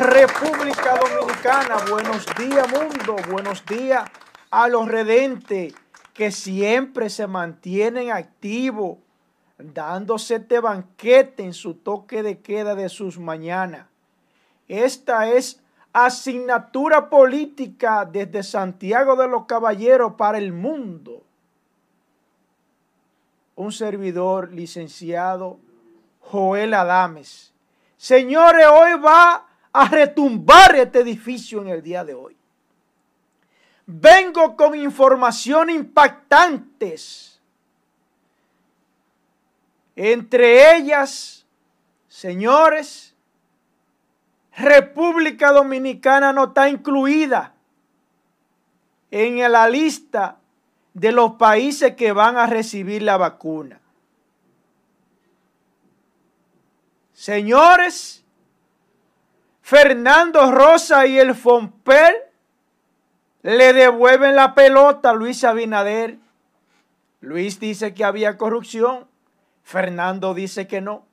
República Dominicana. Buenos días, mundo. Buenos días a los redentes que siempre se mantienen activos, dándose este banquete en su toque de queda de sus mañanas. Esta es asignatura política desde Santiago de los Caballeros para el mundo. Un servidor licenciado Joel Adames. Señores, hoy va a retumbar este edificio en el día de hoy. Vengo con información impactantes. Entre ellas, señores, República Dominicana no está incluida en la lista de los países que van a recibir la vacuna. Señores, Fernando Rosa y el Fomper le devuelven la pelota a Luis Abinader. Luis dice que había corrupción. Fernando dice que no.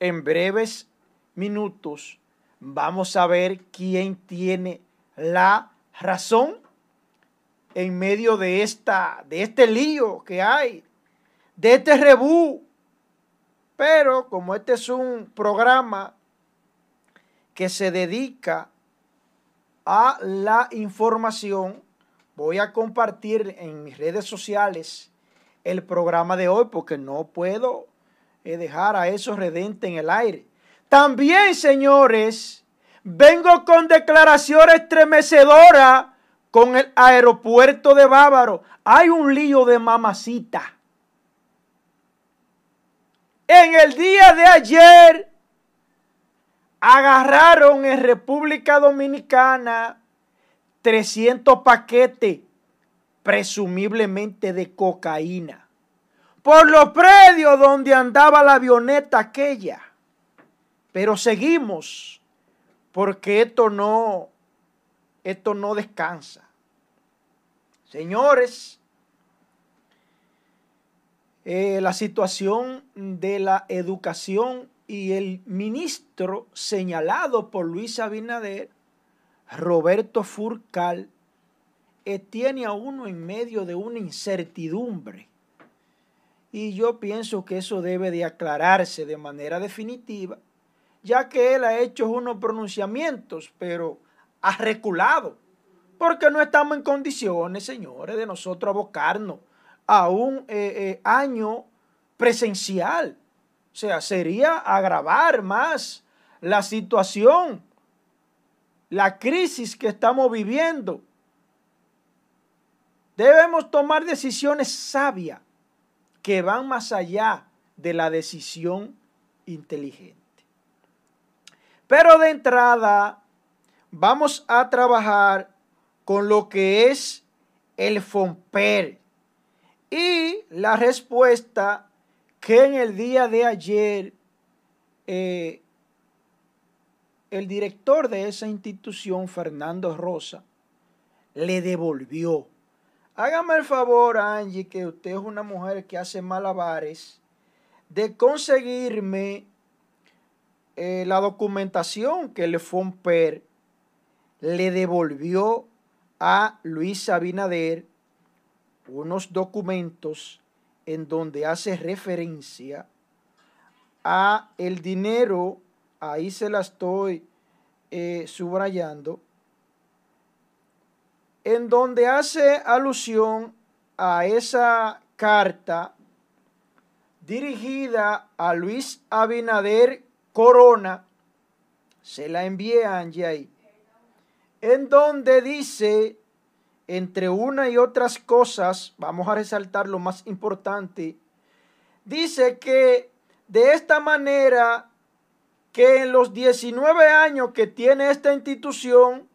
En breves minutos vamos a ver quién tiene la razón en medio de, esta, de este lío que hay, de este rebú pero como este es un programa que se dedica a la información, voy a compartir en mis redes sociales el programa de hoy porque no puedo eh, dejar a esos redentes en el aire. También, señores, vengo con declaración estremecedora con el aeropuerto de Bávaro. Hay un lío de mamacita. En el día de ayer agarraron en República Dominicana 300 paquetes, presumiblemente de cocaína, por los predios donde andaba la avioneta aquella. Pero seguimos, porque esto no, esto no descansa. Señores, eh, la situación de la educación y el ministro señalado por Luis Abinader, Roberto Furcal, eh, tiene a uno en medio de una incertidumbre. Y yo pienso que eso debe de aclararse de manera definitiva, ya que él ha hecho unos pronunciamientos, pero ha reculado, porque no estamos en condiciones, señores, de nosotros abocarnos a un eh, eh, año presencial. O sea, sería agravar más la situación, la crisis que estamos viviendo. Debemos tomar decisiones sabias que van más allá de la decisión inteligente. Pero de entrada, vamos a trabajar con lo que es el FOMPER, y la respuesta que en el día de ayer eh, el director de esa institución, Fernando Rosa, le devolvió. Hágame el favor, Angie, que usted es una mujer que hace malabares, de conseguirme eh, la documentación que el FOMPER le devolvió a Luis Abinader unos documentos en donde hace referencia a el dinero, ahí se la estoy eh, subrayando, en donde hace alusión a esa carta dirigida a Luis Abinader Corona, se la Angie ahí, en donde dice entre una y otras cosas, vamos a resaltar lo más importante, dice que de esta manera que en los 19 años que tiene esta institución,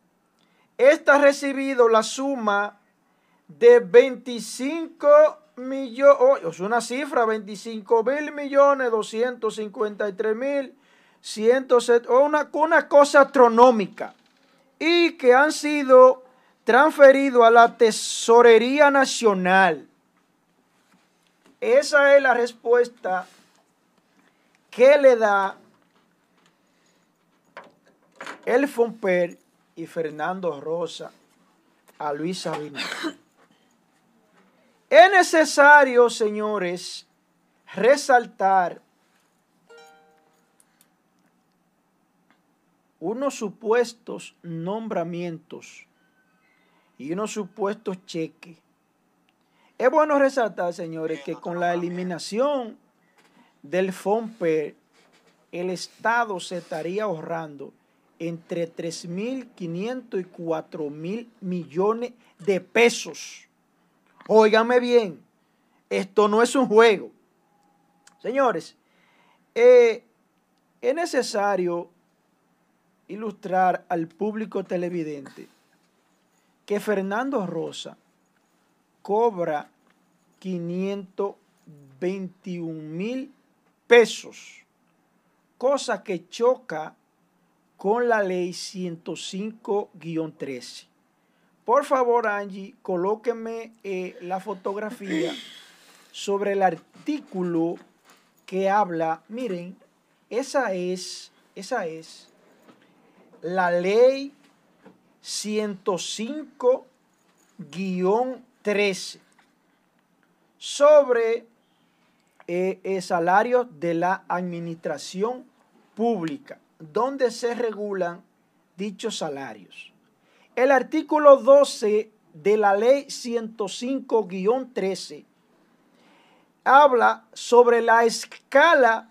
esta ha recibido la suma de 25 millones, oh, es una cifra, 25 mil millones, 253 mil, una, una cosa astronómica, y que han sido transferido a la Tesorería Nacional. Esa es la respuesta que le da el Fomper y Fernando Rosa a Luis Abinader. Es necesario, señores, resaltar unos supuestos nombramientos y unos supuestos cheques. Es bueno resaltar, señores, que con la eliminación del FOMPER, el Estado se estaría ahorrando entre 3.500 y 4.000 millones de pesos. Óigame bien, esto no es un juego. Señores, eh, es necesario ilustrar al público televidente que Fernando Rosa cobra 521 mil pesos, cosa que choca con la ley 105-13. Por favor, Angie, colóqueme eh, la fotografía sobre el artículo que habla. Miren, esa es, esa es la ley 105-13 sobre eh, el salario de la administración pública, donde se regulan dichos salarios. El artículo 12 de la ley 105-13 habla sobre la escala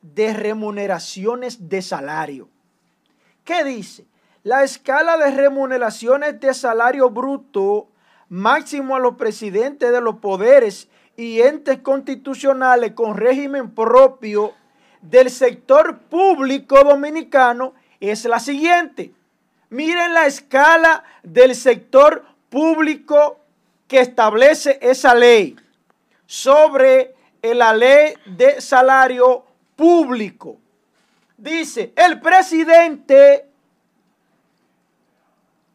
de remuneraciones de salario. ¿Qué dice? La escala de remuneraciones de salario bruto máximo a los presidentes de los poderes y entes constitucionales con régimen propio del sector público dominicano es la siguiente. Miren la escala del sector público que establece esa ley sobre la ley de salario público. Dice, el presidente,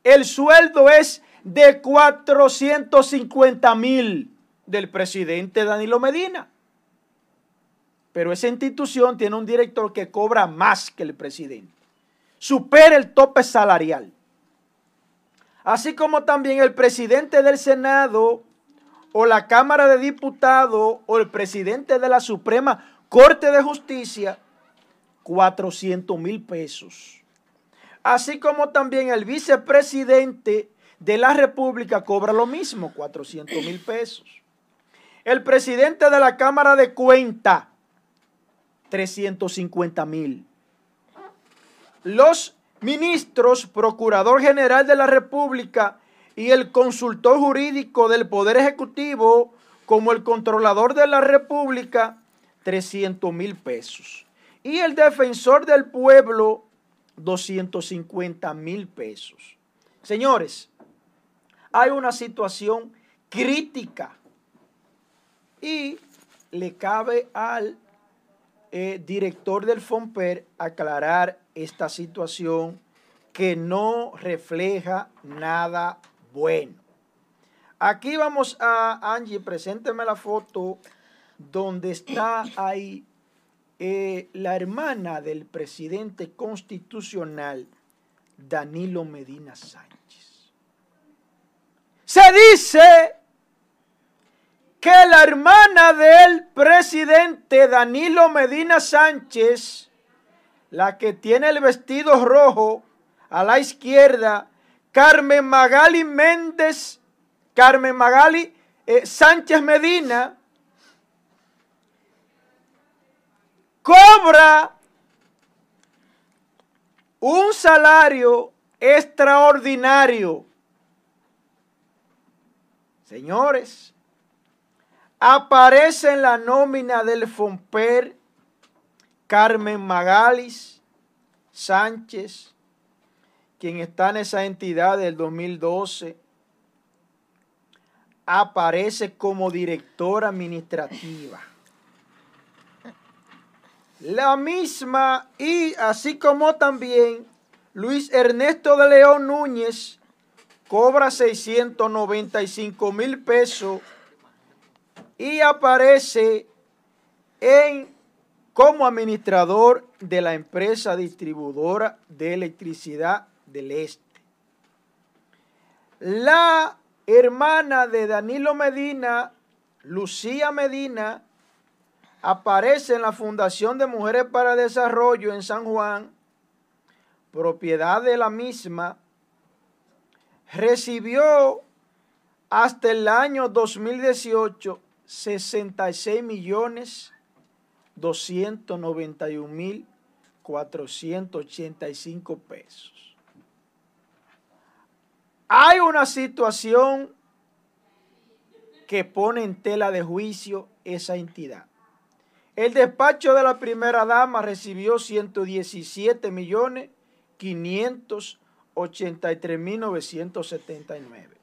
el sueldo es de 450 mil del presidente Danilo Medina. Pero esa institución tiene un director que cobra más que el presidente. Supera el tope salarial. Así como también el presidente del Senado o la Cámara de Diputados o el presidente de la Suprema Corte de Justicia 400 mil pesos. Así como también el vicepresidente de la República cobra lo mismo, 400 mil pesos. El presidente de la Cámara de Cuenta, 350 mil. Los ministros, Procurador General de la República y el consultor jurídico del Poder Ejecutivo, como el controlador de la República, 300 mil pesos y el defensor del pueblo 250 mil pesos. Señores, hay una situación crítica y le cabe al eh, director del FOMPER aclarar esta situación que no refleja nada bueno. Aquí vamos a, Angie, presénteme la foto donde está ahí eh, la hermana del presidente constitucional, Danilo Medina Sánchez. Se dice que la hermana del presidente Danilo Medina Sánchez, la que tiene el vestido rojo a la izquierda, Carmen Magali Méndez, Carmen Magali eh, Sánchez Medina, cobra un salario extraordinario. Señores, aparece en la nómina del FOMPER Carmen Magalis Sánchez, quien está en esa entidad del 2012, aparece como directora administrativa la misma y así como también Luis Ernesto de León Núñez cobra 695 mil pesos y aparece en como administrador de la empresa distribuidora de electricidad del Este. La hermana de Danilo Medina, Lucía Medina, aparece en la Fundación de Mujeres para Desarrollo en San Juan, propiedad de la misma, recibió hasta el año 2018 66 millones 291 mil 485 pesos. Hay una situación que pone en tela de juicio esa entidad. El despacho de la primera dama recibió 117 millones 583 mil 979.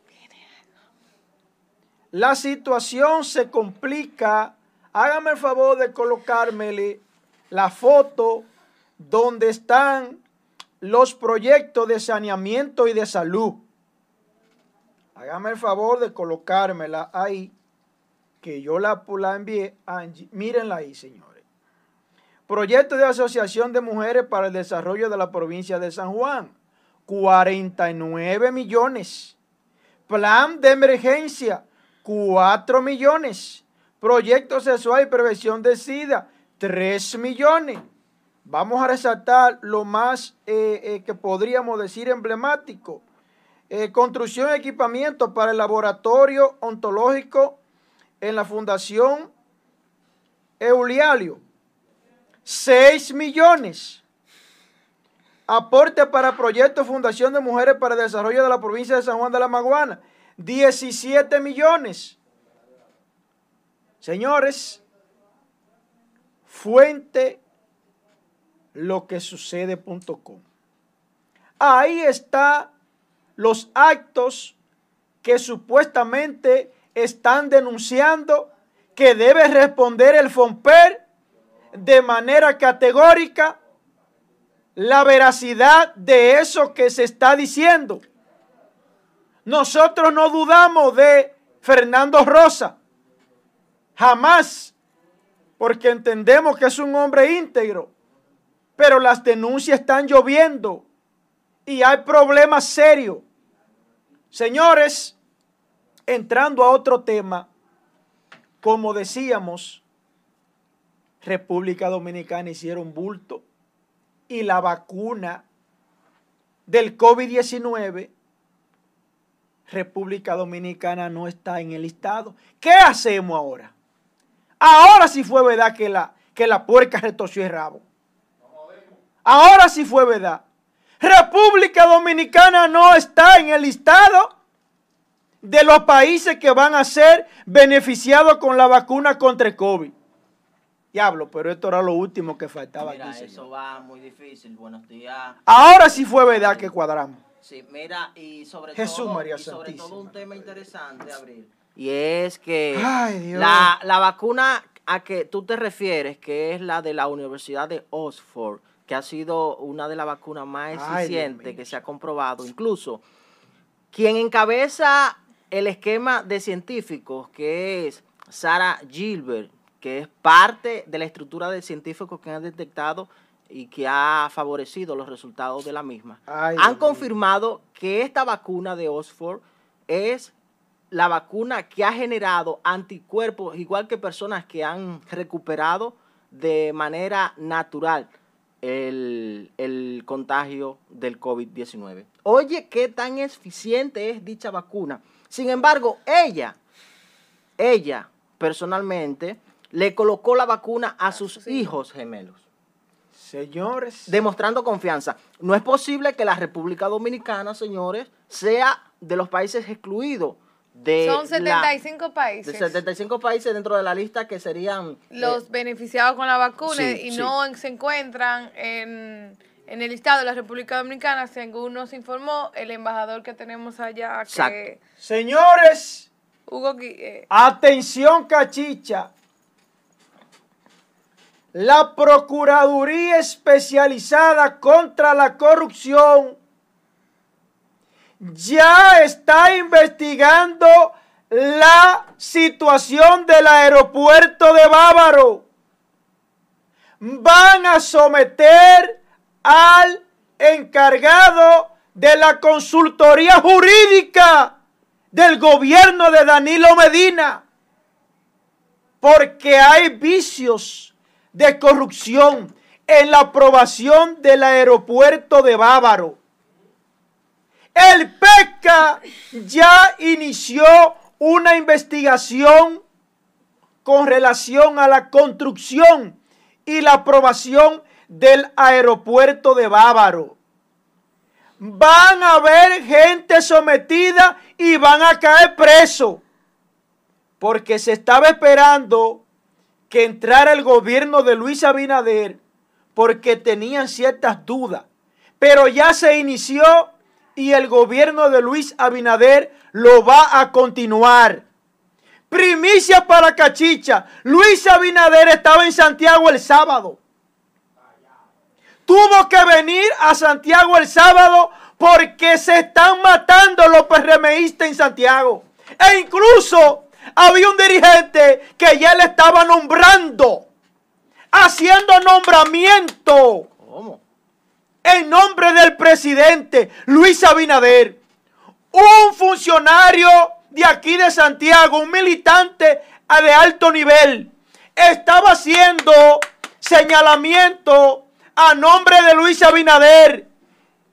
La situación se complica. Hágame el favor de colocármele la foto donde están los proyectos de saneamiento y de salud. Hágame el favor de colocármela ahí, que yo la, la envié a Angie. Mírenla ahí, señores. Proyecto de Asociación de Mujeres para el Desarrollo de la Provincia de San Juan. 49 millones. Plan de emergencia. 4 millones. Proyecto sexual y prevención de SIDA. 3 millones. Vamos a resaltar lo más eh, eh, que podríamos decir emblemático. Eh, construcción y equipamiento para el laboratorio ontológico en la Fundación Eulialio. 6 millones. Aporte para proyecto Fundación de Mujeres para el Desarrollo de la Provincia de San Juan de la Maguana. 17 millones. Señores, fuente lo que sucede.com. Ahí está los actos que supuestamente están denunciando que debe responder el FOMPER de manera categórica la veracidad de eso que se está diciendo. Nosotros no dudamos de Fernando Rosa, jamás, porque entendemos que es un hombre íntegro, pero las denuncias están lloviendo y hay problemas serios. Señores, entrando a otro tema, como decíamos, República Dominicana hicieron bulto y la vacuna del COVID-19 República Dominicana no está en el listado. ¿Qué hacemos ahora? Ahora sí fue verdad que la, que puerca retorció el rabo. Ahora sí fue verdad. República Dominicana no está en el listado de los países que van a ser beneficiados con la vacuna contra el COVID. Diablo, pero esto era lo último que faltaba. Mira, eso va muy difícil. Buenos días. Ahora sí fue verdad que cuadramos. Sí, mira, y sobre Jesús todo, María y sobre todo un tema interesante, Abril. Y es que Ay, Dios. la, la vacuna a que tú te refieres, que es la de la Universidad de Oxford, que ha sido una de las vacunas más eficientes que se ha comprobado. Incluso, quien encabeza el esquema de científicos, que es Sarah Gilbert, que es parte de la estructura de científicos que han detectado y que ha favorecido los resultados de la misma, Ay, han confirmado que esta vacuna de Oxford es la vacuna que ha generado anticuerpos, igual que personas que han recuperado de manera natural el, el contagio del COVID-19. Oye, qué tan eficiente es dicha vacuna. Sin embargo, ella, ella personalmente, le colocó la vacuna a sus hijos gemelos Señores, demostrando confianza. No es posible que la República Dominicana, señores, sea de los países excluidos de Son la- 75 de países 75 países dentro de la lista que serían los eh, beneficiados con la vacuna sí, y sí. no se encuentran en, en el estado de la República Dominicana, según nos informó el embajador que tenemos allá, que señores, Hugo eh, atención cachicha. La Procuraduría Especializada contra la Corrupción ya está investigando la situación del aeropuerto de Bávaro. van a someter al encargado de la consultoría jurídica del gobierno de Danilo Medina, porque hay vicios de corrupción en la aprobación del aeropuerto de Bávaro. El PECA ya inició una investigación con relación a la construcción y la aprobación del aeropuerto de Bávaro. Van a haber gente sometida y van a caer presos. Porque se estaba esperando que entrara el gobierno de Luis Abinader porque tenían ciertas dudas. Pero ya se inició y el gobierno de Luis Abinader lo va a continuar. Primicia para Cachicha. Luis Abinader estaba en Santiago el sábado. Tuvo que venir a Santiago el sábado porque se están matando los PRMistas en Santiago. E incluso había un dirigente que ya le estaba nombrando, haciendo nombramiento. ¿Cómo? En nombre del presidente Luis Abinader, un funcionario de aquí de Santiago, un militante de alto nivel, estaba haciendo señalamiento a nombre de Luis Abinader.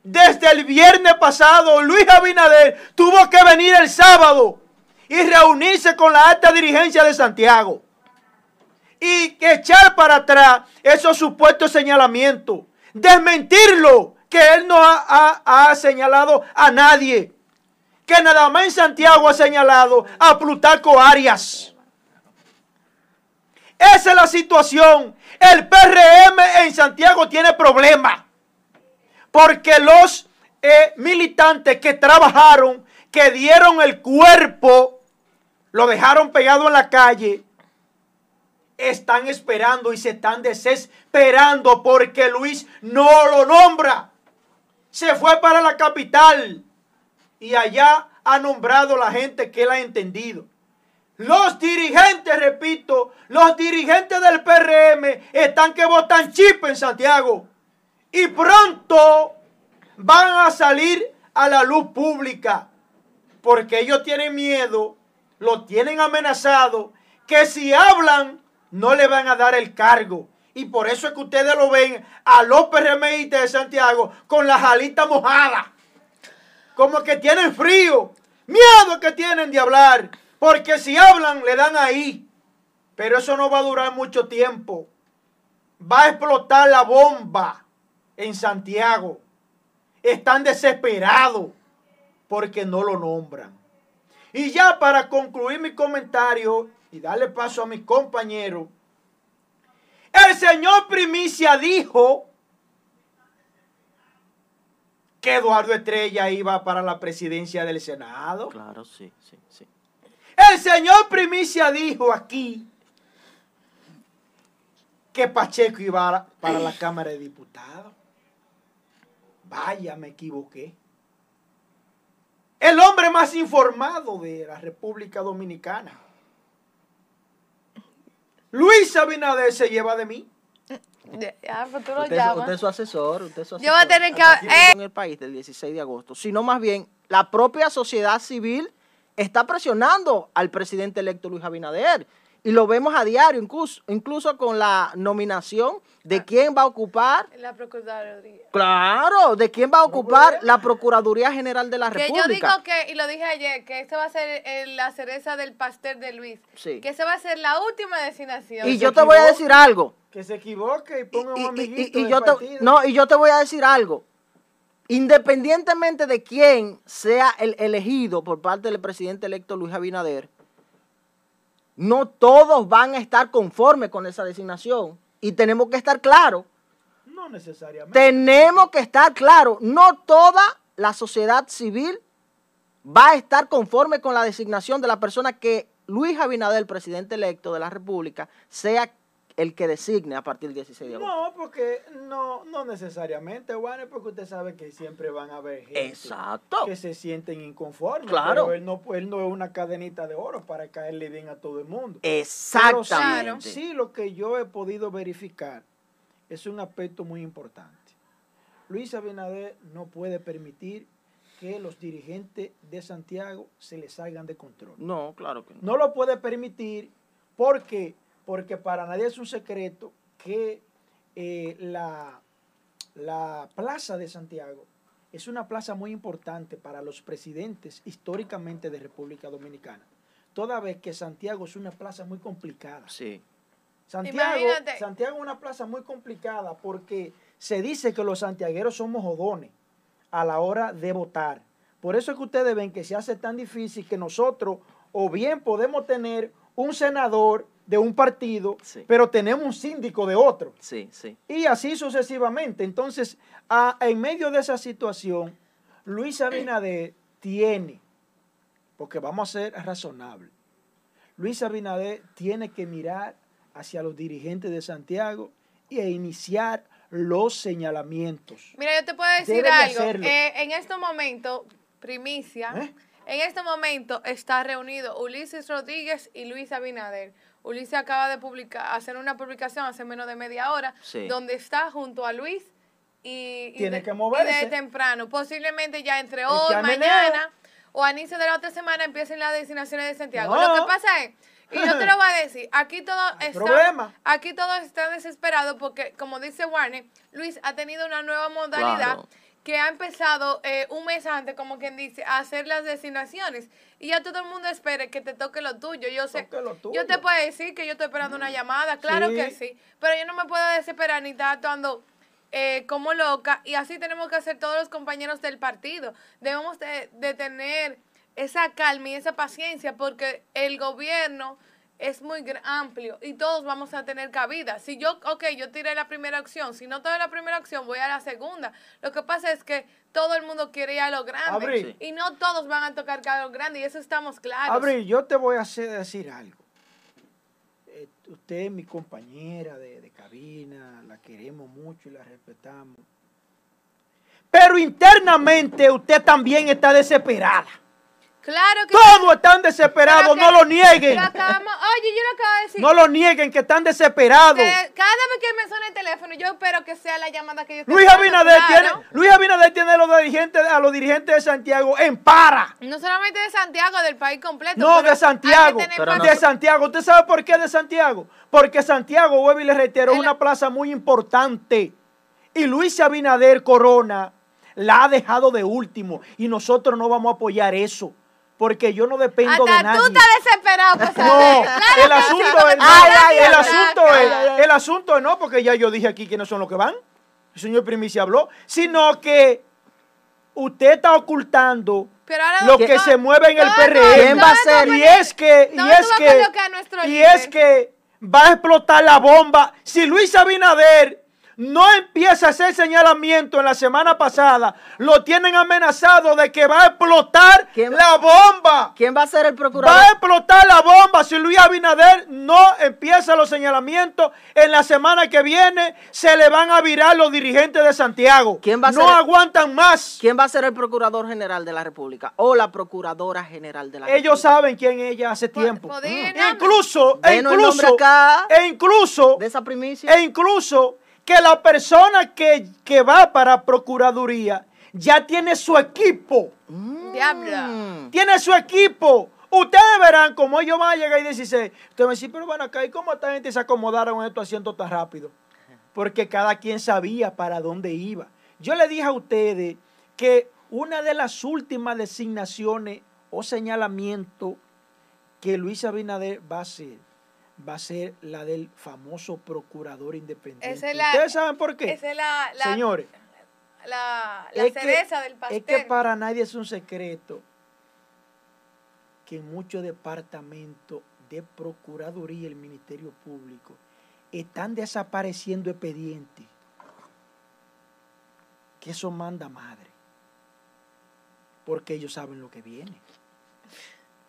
Desde el viernes pasado, Luis Abinader tuvo que venir el sábado y reunirse con la alta dirigencia de Santiago y echar para atrás esos supuestos señalamientos, desmentirlo, que él no ha, ha- señalado a nadie, que nada más en Santiago ha señalado a Plutarco Arias. Esa es la situación. El PRM en Santiago tiene problemas. Porque los eh, militantes que trabajaron, que dieron el cuerpo, lo dejaron pegado en la calle, están esperando y se están desesperando porque Luis no lo nombra. Se fue para la capital y allá ha nombrado la gente que él ha entendido. Los dirigentes, repito, los dirigentes del PRM están que votan chip en Santiago. Y pronto van a salir a la luz pública. Porque ellos tienen miedo, lo tienen amenazado, que si hablan no le van a dar el cargo. Y por eso es que ustedes lo ven a los PRMistas de Santiago con la jalita mojada. Como que tienen frío. Miedo que tienen de hablar. Porque si hablan, le dan ahí. Pero eso no va a durar mucho tiempo. Va a explotar la bomba en Santiago. Están desesperados porque no lo nombran. Y ya para concluir mi comentario y darle paso a mi compañero, el señor Primicia dijo que Eduardo Estrella iba para la presidencia del Senado. Claro, sí, sí, sí. El señor Primicia dijo aquí que Pacheco iba para la Cámara de Diputados. Vaya, me equivoqué. El hombre más informado de la República Dominicana. Luis Abinader se lleva de mí. Ya, pues tú lo Usted, llamas. usted es su asesor, usted es su asesor. Yo voy a tener que- eh. En el país del 16 de agosto, sino más bien la propia sociedad civil está presionando al presidente electo Luis Abinader. Y lo vemos a diario, incluso, incluso con la nominación de quién va a ocupar, La Procuraduría. claro, de quién va a ocupar la Procuraduría General de la Que yo República. digo que, y lo dije ayer, que esta va a ser eh, la cereza del pastel de Luis. Sí. Que esa va a ser la última designación. y yo te voy a decir algo. Que se equivoque y ponga y, un y- y- amiguito y yo te, partido. no, y yo te voy a decir algo. Independientemente de quién sea el elegido por parte del presidente electo Luis Abinader, no todos van a estar conformes con esa designación. Y tenemos que estar claros. No necesariamente. Tenemos que estar claros. No toda la sociedad civil va a estar conforme con la designación de la persona que Luis Abinader, el presidente electo de la República, sea el que designe a partir del 16 de agosto. No, porque no, no necesariamente, Juan, porque usted sabe que siempre van a haber gente Exacto. que se sienten inconformes. Claro. Pero él no, él no es una cadenita de oro para caerle bien a todo el mundo. Pero Exactamente. sí, sí, lo que yo he podido verificar es un aspecto muy importante. Luis Abinader no puede permitir que los dirigentes de Santiago se les salgan de control. No, claro que no. No lo puede permitir porque, porque para nadie es un secreto que eh, la, la plaza de Santiago es una plaza muy importante para los presidentes históricamente de República Dominicana. Toda vez que Santiago es una plaza muy complicada. Sí. Santiago, Imagínate. Santiago es una plaza muy complicada porque se dice que los santiagueros somos jodones a la hora de votar. Por eso es que ustedes ven que se hace tan difícil que nosotros o bien podemos tener un senador de un partido, Sí. pero tenemos un síndico de otro. Sí, sí. Y así sucesivamente. Entonces, a- en medio de esa situación, Luis Abinader tiene, porque vamos a ser razonables, Luis Abinader tiene que mirar hacia los dirigentes de Santiago e iniciar los señalamientos. Mira, yo te puedo decir algo. Eh, en este momento, primicia, ¿Eh? En este momento está reunido Ulises Rodríguez y Luis Abinader. Ulises acaba de publicar, hacer una publicación hace menos de media hora, Sí. donde está junto a Luis y, y Tiene de- que moverse. y de temprano. Posiblemente ya entre hoy, mañana o a inicio de la otra semana empiecen las designaciones de Santiago. No. Lo que pasa es, y yo te lo voy a decir, aquí todo está, problema. aquí todo está desesperado porque, como dice Warner, Luis ha tenido una nueva modalidad Claro. Que ha empezado eh, un mes antes, como quien dice, a hacer las designaciones. Y ya todo el mundo espera que te toque lo tuyo. Yo sé, yo te puedo decir que yo estoy esperando una llamada, claro Sí. que sí, pero yo no me puedo desesperar ni estar actuando eh, como loca y así tenemos que hacer todos los compañeros del partido. Debemos de, de tener esa calma y esa paciencia porque el gobierno es muy amplio y todos vamos a tener cabida. Si yo, ok, yo tiré la primera opción, si no tuve la primera opción, voy a la segunda. Lo que pasa es que todo el mundo quiere ir a lo grande Abril. y no todos van a tocar a lo grande y eso estamos claros. Abril, yo te voy a hacer decir algo. Eh, usted es mi compañera de, de cabina, la queremos mucho y la respetamos. Pero internamente usted también está desesperada. Claro que Todos están desesperados, no lo nieguen. lo acabamos- oye, yo lo acabo de decir. No lo nieguen que están desesperados. que cada vez que me suena el teléfono, yo espero que sea la llamada que yo estoy Luis Abinader claro. tiene, Luis Abinader tiene a los dirigentes, a los dirigentes de Santiago en para. No solamente de Santiago, del país completo. No, de Santiago. Pero no- de Santiago. ¿Usted sabe por qué de Santiago? Porque Santiago, vuelvo y le reitero, es una plaza muy importante. Y Luis Abinader Corona la ha dejado de último. Y nosotros no vamos a apoyar eso. Porque yo no dependo de Hasta nadie. tú estás desesperado por No, saber. Claro el que asunto es, no, el asunto es, el asunto es no, porque ya yo dije aquí quiénes son los que van. El señor Primicia habló, sino que usted está ocultando Pero ahora lo no- que no- se mueve en el no, PRM. no, ¿Quién va a no, ser? no, Y es que, no y es que, colocar a nuestro y es que va a explotar la bomba. Si Luis Abinader no empieza a hacer señalamiento en la semana pasada, lo tienen amenazado de que va a explotar ¿Quién va- la bomba. ¿Quién va a ser el procurador? Va a explotar la bomba si Luis Abinader no empieza los señalamientos. En la semana que viene se le van a virar los dirigentes de Santiago. ¿Quién va a no ser el- aguantan más. ¿Quién va a ser el procurador general de la República? O la procuradora general de la Ellos República. saben quién es ella hace Po- tiempo. Mm. Incluso, e incluso, acá. e incluso, De esa primicia. e incluso que la persona que, que va para Procuraduría ya tiene su equipo. Diablo. Mm. Tiene su equipo. Ustedes verán cómo ellos van a llegar y decir, ustedes van a decir, pero bueno, acá, ¿y cómo esta gente se acomodaron en estos asientos tan rápido? Porque cada quien sabía para dónde iba. Yo le dije a ustedes que una de las últimas designaciones o señalamientos que Luis Abinader va a hacer, va a ser la del famoso procurador independiente. Esa es la- ¿Ustedes saben por qué? Esa es la, la, Señores, la, la que- cereza del pastel. Es que para nadie es un secreto que en muchos departamentos de Procuraduría y el Ministerio Público están desapareciendo expedientes. Que eso manda madre. Porque ellos saben lo que viene.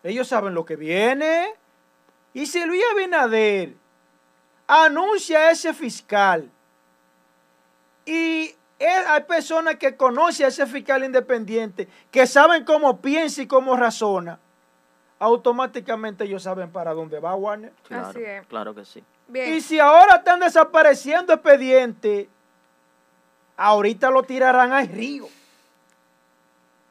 Ellos saben lo que viene. Y si Luis Abinader anuncia a ese fiscal y hay personas que conocen a ese fiscal independiente, que saben cómo piensa y cómo razona, automáticamente ellos saben para dónde va Warner. Claro, Así es. claro que sí. Bien. Y si ahora están desapareciendo expedientes, ahorita lo tirarán al río.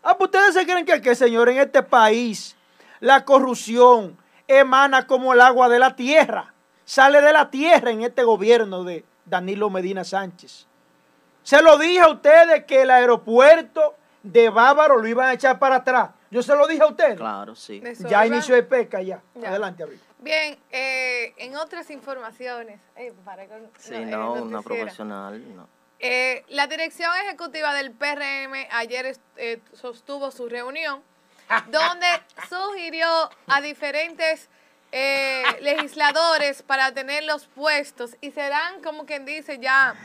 Ah, pues ustedes se creen que, que, señor, en este país la corrupción emana como el agua de la tierra. Sale de la tierra en este gobierno de Danilo Medina Sánchez. Se lo dije a ustedes que el aeropuerto de Bávaro lo iban a echar para atrás. Yo se lo dije a ustedes. Claro, sí. Ya inició de pesca ya. Ya. Adelante, Abril. Bien, eh, en otras informaciones. eh, para con- Sí, no, no, eh, una profesional, no. Eh, la dirección ejecutiva del PRM ayer eh, sostuvo su reunión donde sugirió a diferentes eh, legisladores para tener los puestos y serán, como quien dice, ya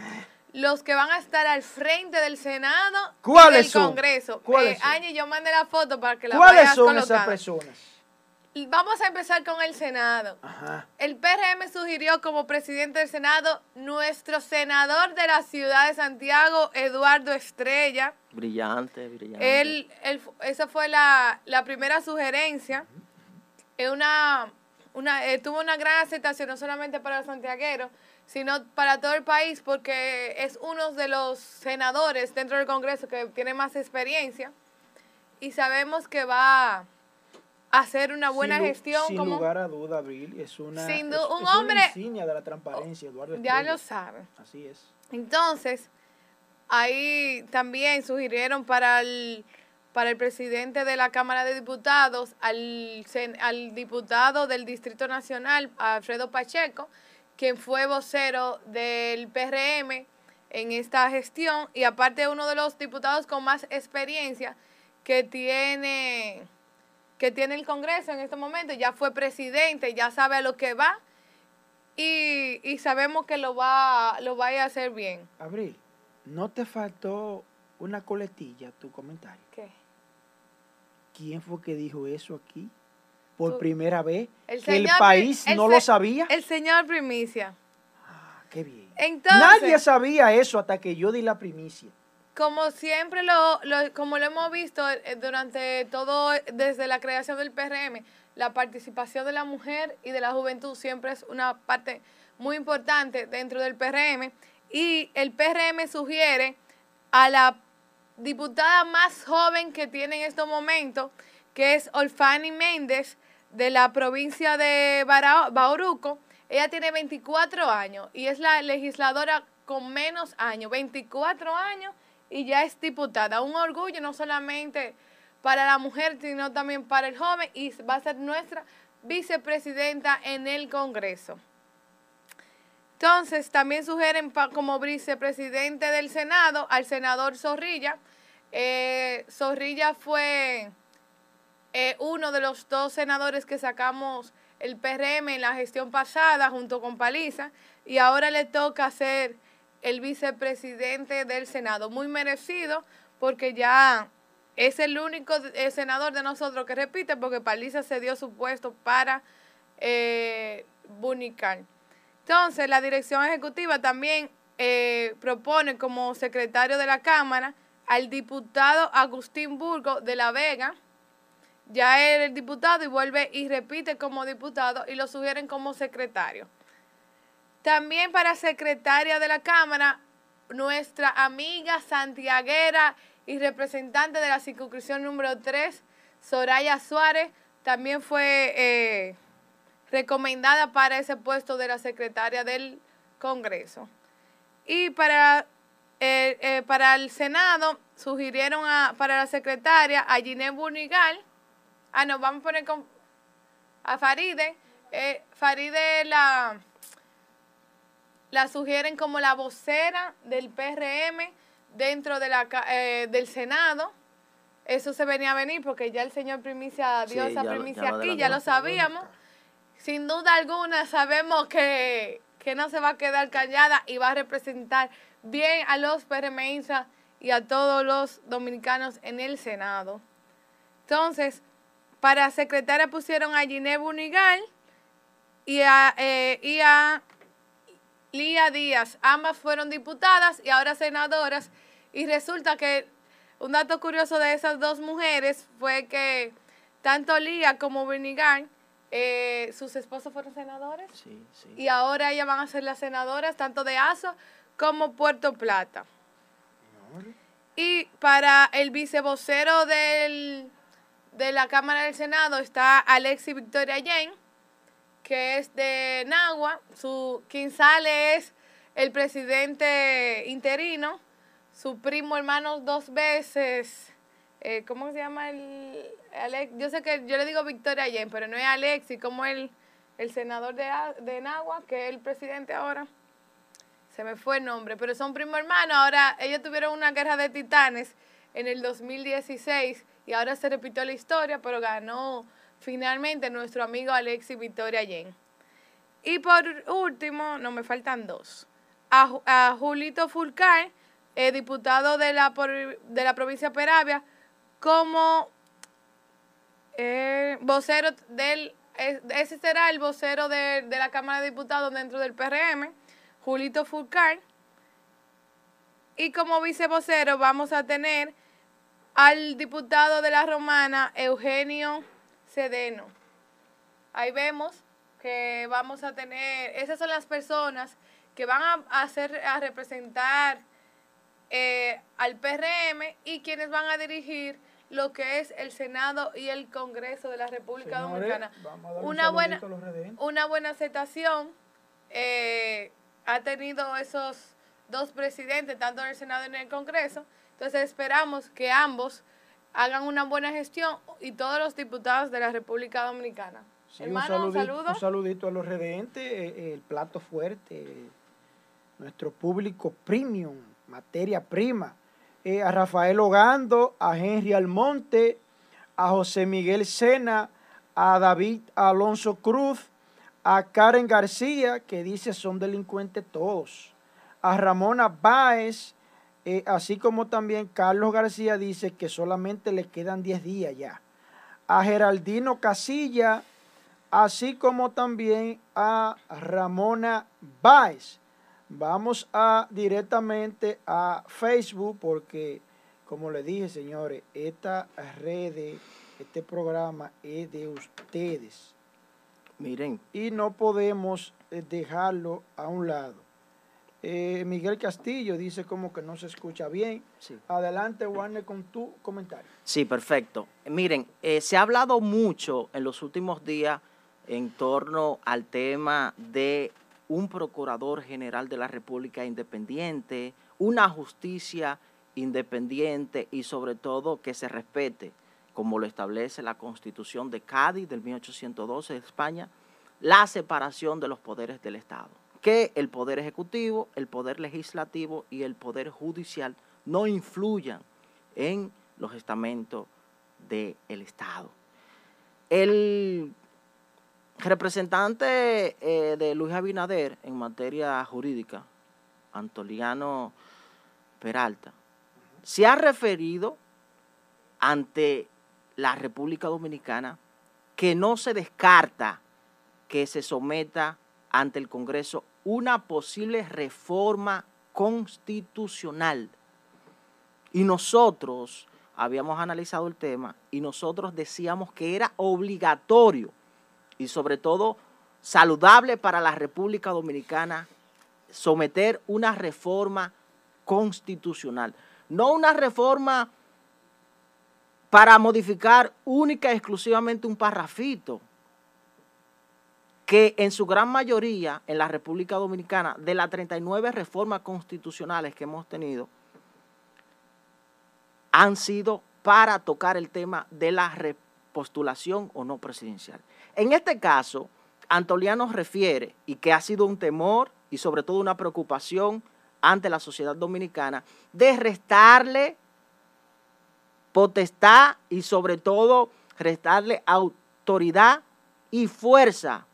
los que van a estar al frente del Senado ¿Cuáles y del son? Congreso. ¿Cuáles Eh? Angie, yo mandé la foto para que la ¿Cuáles vayas son esas personas? Vamos a empezar con el Senado. Ajá. El PRM sugirió como presidente del Senado nuestro senador de la ciudad de Santiago, Eduardo Estrella. Brillante, brillante. Él, él- esa fue la, la primera sugerencia. Es una, una, eh, tuvo una gran aceptación, no solamente para los santiagueros, sino para todo el país, porque es uno de los senadores dentro del Congreso que tiene más experiencia y sabemos que va a hacer una buena Sin gestión. Sin como, lugar a duda, Abril, es una, Sin es- un es una hombre- insignia de la transparencia, Eduardo ya Estrella. lo saben. Así es. Entonces, ahí también sugirieron para el, para el presidente de la Cámara de Diputados, al, al diputado del Distrito Nacional, Alfredo Pacheco, quien fue vocero del PRM en esta gestión y aparte uno de los diputados con más experiencia que tiene que tiene el Congreso en este momento, ya fue presidente, ya sabe a lo que va y, y sabemos que lo va, lo vaya a hacer bien. Abril, ¿no te faltó una coletilla tu comentario? ¿Qué? ¿Quién fue que dijo eso aquí? Por Tú. primera vez. El que el país el no lo sabía. El señor Primicia. Ah, qué bien. Entonces, Nadie sabía eso hasta que yo di la primicia. Como siempre lo, lo- como lo hemos visto eh, durante todo, desde la creación del PRM, la participación de la mujer y de la juventud siempre es una parte muy importante dentro del PRM. Y el PRM sugiere a la diputada más joven que tiene en estos momentos, que es Olfani Méndez, de la provincia de Bauruco. Ella tiene 24 años y es la legisladora con menos años, 24 años y ya es diputada. Un orgullo no solamente para la mujer, sino también para el joven y va a ser nuestra vicepresidenta en el Congreso. Entonces, también sugieren como vicepresidente del Senado al senador Zorrilla. Eh, Zorrilla fue eh, uno de los dos senadores que sacamos el PRM en la gestión pasada junto con Paliza y ahora le toca ser el vicepresidente del Senado. Muy merecido porque ya es el único senador de nosotros que repite porque Paliza se dio su puesto para eh, Bunical. Entonces, la dirección ejecutiva también eh, propone como secretario de la Cámara al diputado Agustín Burgo de La Vega. Ya era el diputado y vuelve y repite como diputado y lo sugieren como secretario. También para secretaria de la Cámara, nuestra amiga santiaguera y representante de la circunscripción número 3, Soraya Suárez, también fue eh, recomendada para ese puesto de la secretaria del Congreso. Y para, eh, eh, para el Senado sugirieron a, para la secretaria a Ginés Bunigal. Ah, no, vamos a poner con, a Faride. Eh, Faride la, la sugieren como la vocera del PRM dentro de la, eh, del Senado. Eso se venía a venir porque ya el señor Primicia dio Sí, esa primicia lo aquí, ya lo sabíamos. Sin duda alguna sabemos que, que no se va a quedar callada y va a representar bien a los PRMistas y a todos los dominicanos en el Senado. Entonces, para secretaria pusieron a Ginés Bunigal y a, eh, y a Lía Díaz. Ambas fueron diputadas y ahora senadoras. Y resulta que un dato curioso de esas dos mujeres fue que tanto Lía como Bunigal eh, sus esposos fueron senadores. Sí, sí. Y ahora ellas van a ser las senadoras tanto de ASO como Puerto Plata. Y para el vicevocero del, de la Cámara del Senado está Alexi Victoria Jane, que es de Nagua. Su, quien sale es el presidente interino, su primo hermano dos veces. eh, ¿Cómo se llama el Alex? Yo sé que yo le digo Victoria Jane, pero no es Alexi, como el, el senador de, de Nagua, que es el presidente ahora. Se me fue el nombre, pero son primo hermano. Ahora ellos tuvieron una guerra de titanes en el 2016 y ahora se repitió la historia, pero ganó finalmente nuestro amigo Alexi Victoria Yen. Y por último, no me faltan dos. A, a Julito Fulcar, eh, diputado de la, por- de la provincia de Peravia, como eh, vocero del, es- ese será el vocero de, de la Cámara de Diputados dentro del PRM, Julito Fulcar. Y como vicevocero vamos a tener al diputado de la Romana, Eugenio Cedeno. Ahí vemos que vamos a tener, esas son las personas que van a hacer, a representar eh, al PRM y quienes van a dirigir lo que es el Senado y el Congreso de la República Señores, Dominicana. un Una buena, una buena aceptación eh, ha tenido esos dos presidentes, tanto en el Senado y en el Congreso. Entonces esperamos que ambos hagan una buena gestión y todos los diputados de la República Dominicana. Sí, Hermano, un, un, saludito, saludo. un saludito a los redentes, eh, eh, el plato fuerte, eh, nuestro público premium, materia prima. Eh, a Rafael Ogando, a Henry Almonte, a José Miguel Sena, a David Alonso Cruz, a Karen García, que dice son delincuentes todos, a Ramona Báez, eh, así como también Carlos García dice que solamente le quedan 10 días ya, a Geraldino Casilla, así como también a Ramona Báez. Vamos a directamente a Facebook porque, como le dije, señores, esta red, este programa es de ustedes Miren, y no podemos eh, dejarlo a un lado. Eh, Miguel Castillo dice como que no se escucha bien. sí. Adelante, Warner, con tu comentario. Sí, perfecto. Miren, eh, se ha hablado mucho en los últimos días en torno al tema de un procurador general de la República independiente, una justicia independiente y sobre todo que se respete, como lo establece la Constitución de Cádiz del 1812 de España, la separación de los poderes del Estado. Que el poder ejecutivo, el poder legislativo y el poder judicial no influyan en los estamentos del Estado. El representante eh, de Luis Abinader en materia jurídica, Antoliano Peralta, se ha referido ante la República Dominicana que no se descarta que se someta ante el Congreso una posible reforma constitucional. Y nosotros habíamos analizado el tema y nosotros decíamos que era obligatorio y sobre todo saludable para la República Dominicana someter una reforma constitucional. No una reforma para modificar única y exclusivamente un parrafito, que en su gran mayoría en la República Dominicana, de las 39 reformas constitucionales que hemos tenido, han sido para tocar el tema de la repostulación o no presidencial. En este caso, Antoliano refiere, y que ha sido un temor y sobre todo una preocupación ante la sociedad dominicana, de restarle potestad y sobre todo restarle autoridad y fuerza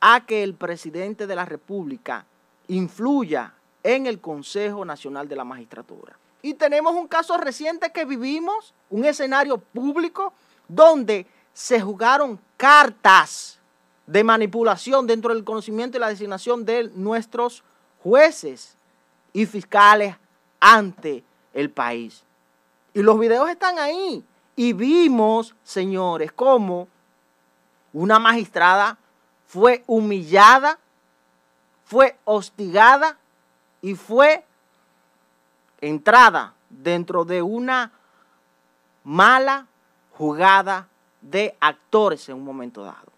a que el presidente de la República influya en el Consejo Nacional de la Magistratura. Y tenemos un caso reciente que vivimos, un escenario público donde se jugaron cartas de manipulación dentro del conocimiento y la designación de nuestros jueces y fiscales ante el país. Y los videos están ahí. Y vimos, señores, cómo una magistrada fue humillada, fue hostigada y fue entrada dentro de una mala jugada de actores en un momento dado.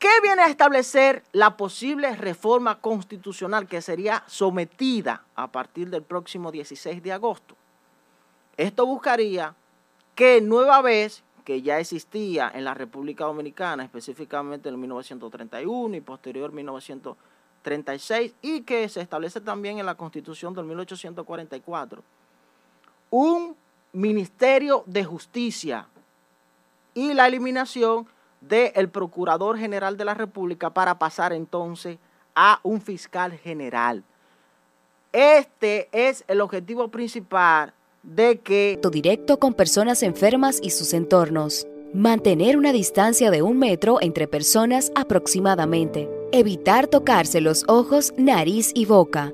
¿Qué viene a establecer la posible reforma constitucional que sería sometida a partir del próximo 16 de agosto? Esto buscaría que nueva vez que ya existía en la República Dominicana, específicamente en 1931 y posterior 1936, y que se establece también en la Constitución del 1844, un Ministerio de Justicia y la eliminación del Procurador General de la República para pasar entonces a un fiscal general. Este es el objetivo principal de que... Directo con personas enfermas y sus entornos. Mantener una distancia de un metro entre personas aproximadamente. Evitar tocarse los ojos, nariz y boca.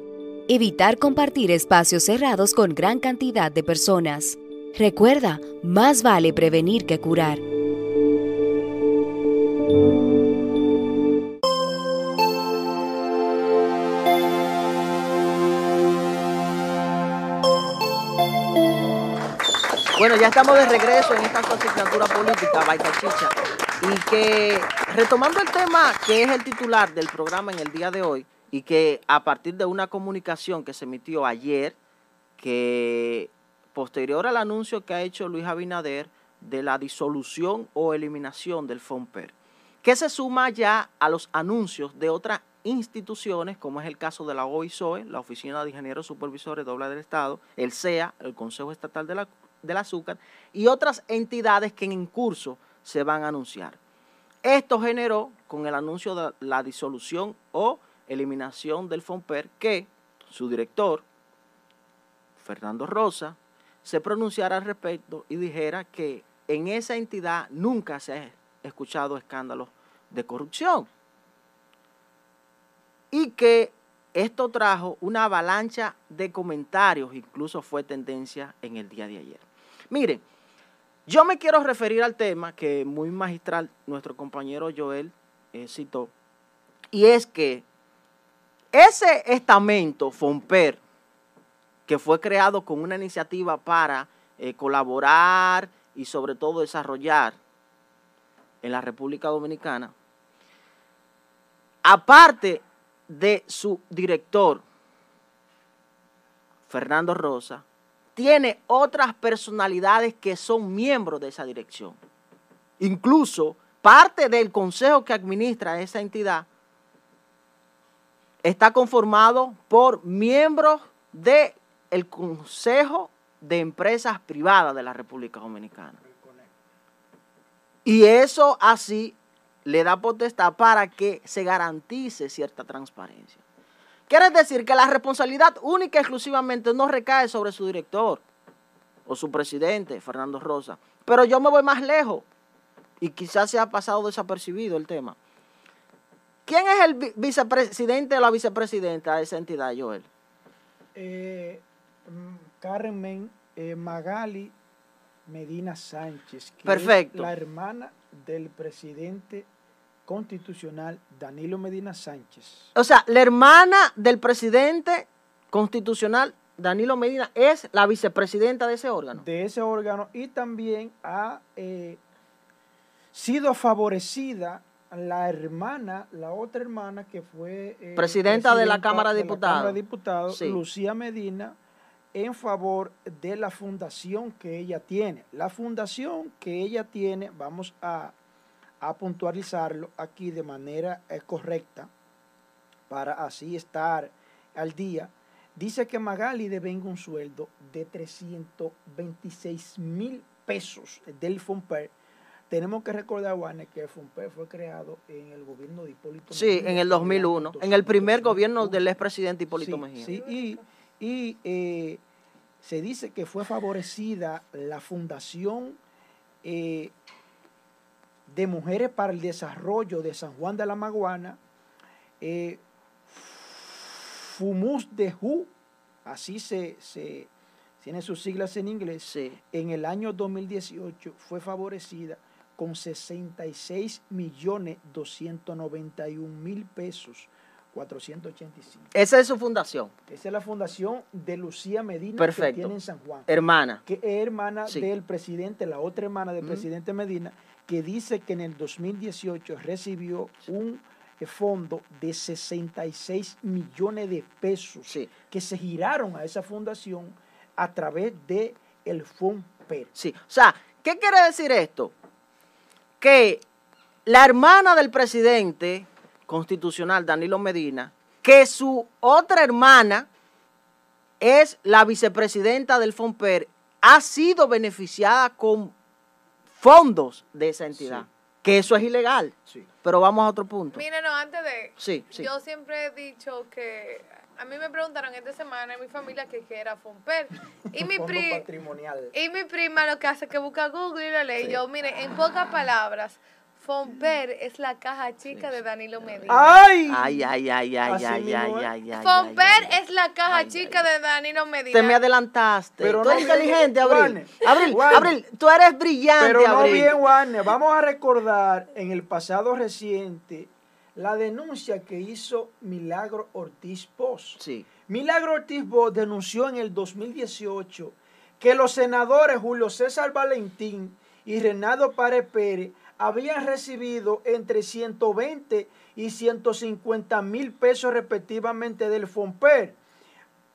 Evitar compartir espacios cerrados con gran cantidad de personas. Recuerda, más vale prevenir que curar. Bueno, ya estamos de regreso en esta asignatura política, Baita Chicha. Y que, retomando el tema que es el titular del programa en el día de hoy, y que a partir de una comunicación que se emitió ayer, que posterior al anuncio que ha hecho Luis Abinader de la disolución o eliminación del FOMPER, que se suma ya a los anuncios de otras instituciones, como es el caso de la OISOE, la Oficina de Ingenieros Supervisores Doble del Estado, el CEA, el Consejo Estatal de la del azúcar y otras entidades que en curso se van a anunciar. Esto generó con el anuncio de la disolución o eliminación del FOMPER que su director, Fernando Rosa, se pronunciara al respecto y dijera que en esa entidad nunca se ha escuchado escándalos de corrupción y que esto trajo una avalancha de comentarios, incluso fue tendencia en el día de ayer. Miren, yo me quiero referir al tema que muy magistral nuestro compañero Joel eh, citó, y es que ese estamento FOMPER, que fue creado con una iniciativa para eh, colaborar y sobre todo desarrollar en la República Dominicana, aparte de su director, Fernando Rosa, tiene otras personalidades que son miembros de esa dirección. Incluso parte del consejo que administra esa entidad está conformado por miembros del Consejo de Empresas Privadas de la República Dominicana. Y eso así le da potestad para que se garantice cierta transparencia. Quiere decir que la responsabilidad única y exclusivamente no recae sobre su director o su presidente, Fernando Rosa. Pero yo me voy más lejos y quizás se ha pasado desapercibido el tema. ¿Quién es el vicepresidente o la vicepresidenta de esa entidad, Joel? Eh, mm, Carmen eh, Magali Medina Sánchez, que Perfecto. es la hermana del presidente constitucional Danilo Medina Sánchez. O sea, la hermana del presidente constitucional Danilo Medina es la vicepresidenta de ese órgano. De ese órgano y también ha eh, sido favorecida la hermana, la otra hermana que fue eh, presidenta, de la Cámara de Diputados, Diputados Lucía Medina, en favor de la fundación que ella tiene. La fundación que ella tiene, vamos a a puntualizarlo aquí de manera eh, correcta para así estar al día. Dice que Magali devenga un sueldo de 326 mil pesos del FOMPER. Tenemos que recordar, Juanes, que el FOMPER fue creado en el gobierno de Hipólito Sí, en el 2001, en el primer gobierno del expresidente Hipólito Mejía. Sí, y, eh, se dice que fue favorecida la fundación eh, de Mujeres para el Desarrollo de San Juan de la Maguana, eh, FUMUS de Ju, así se, tiene sus siglas en inglés, en el año 2018 fue favorecida con 66 millones 291 mil pesos 485. Esa es su fundación, Esa es la fundación de Lucía Medina Perfecto. que tiene en San Juan. hermana. que es hermana Sí. del presidente, la otra hermana del presidente Medina, que dice que en el 2018 recibió un eh, fondo de 66 millones de pesos Sí. que se giraron a esa fundación a través de el FONPER. Sí. O sea, ¿qué quiere decir esto? Que la hermana del presidente constitucional, Danilo Medina, que su otra hermana es la vicepresidenta del FONPER, ha sido beneficiada con fondos de esa entidad. Sí. Que eso es ilegal. Sí. Pero vamos a otro punto. Miren, no, antes de... Sí, sí. Yo siempre he dicho que... A mí me preguntaron esta semana en mi familia que qué era Fomper. Y mi, pri- patrimonial. y mi prima lo que hace es que busca Google y lo lee. Sí. Yo, miren, en pocas palabras, Fomper es la caja chica de Danilo Medina. ¡Ay! Ay, ay, ay, ay, ay, ay, ay, ay. Fomper es la caja Ay, chica ay, de Danilo Medina. Te me adelantaste. Pero tú eres no bien, inteligente, Abril. Abril. Abril, tú eres brillante, Pero no Abril. bien, Warner. Vamos a recordar en el pasado reciente la denuncia que hizo Milagro Ortiz Poz. Sí. Milagro Ortiz Poz denunció en el 2018 que los senadores Julio César Valentín y Renado Párez Pérez habían recibido entre 120 y 150 mil pesos respectivamente del FOMPER.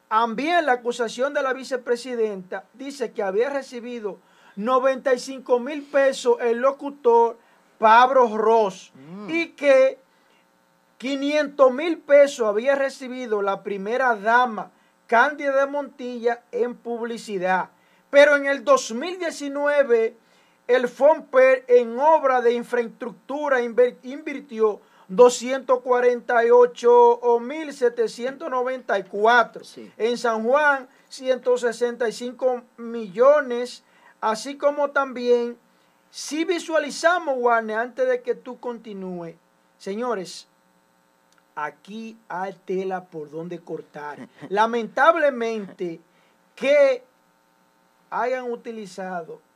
También la acusación de la vicepresidenta dice que había recibido 95 mil pesos el locutor Pablo Ross Mm. y que 500 mil pesos había recibido la primera dama Cándida de Montilla en publicidad. Pero en el 2019 el FOMPER en obra de infraestructura invirtió 248.794. Sí. En San Juan, 165 millones, así como también, si visualizamos, Warner, antes de que tú continúes, señores, aquí hay tela por donde cortar. Lamentablemente, que hayan utilizado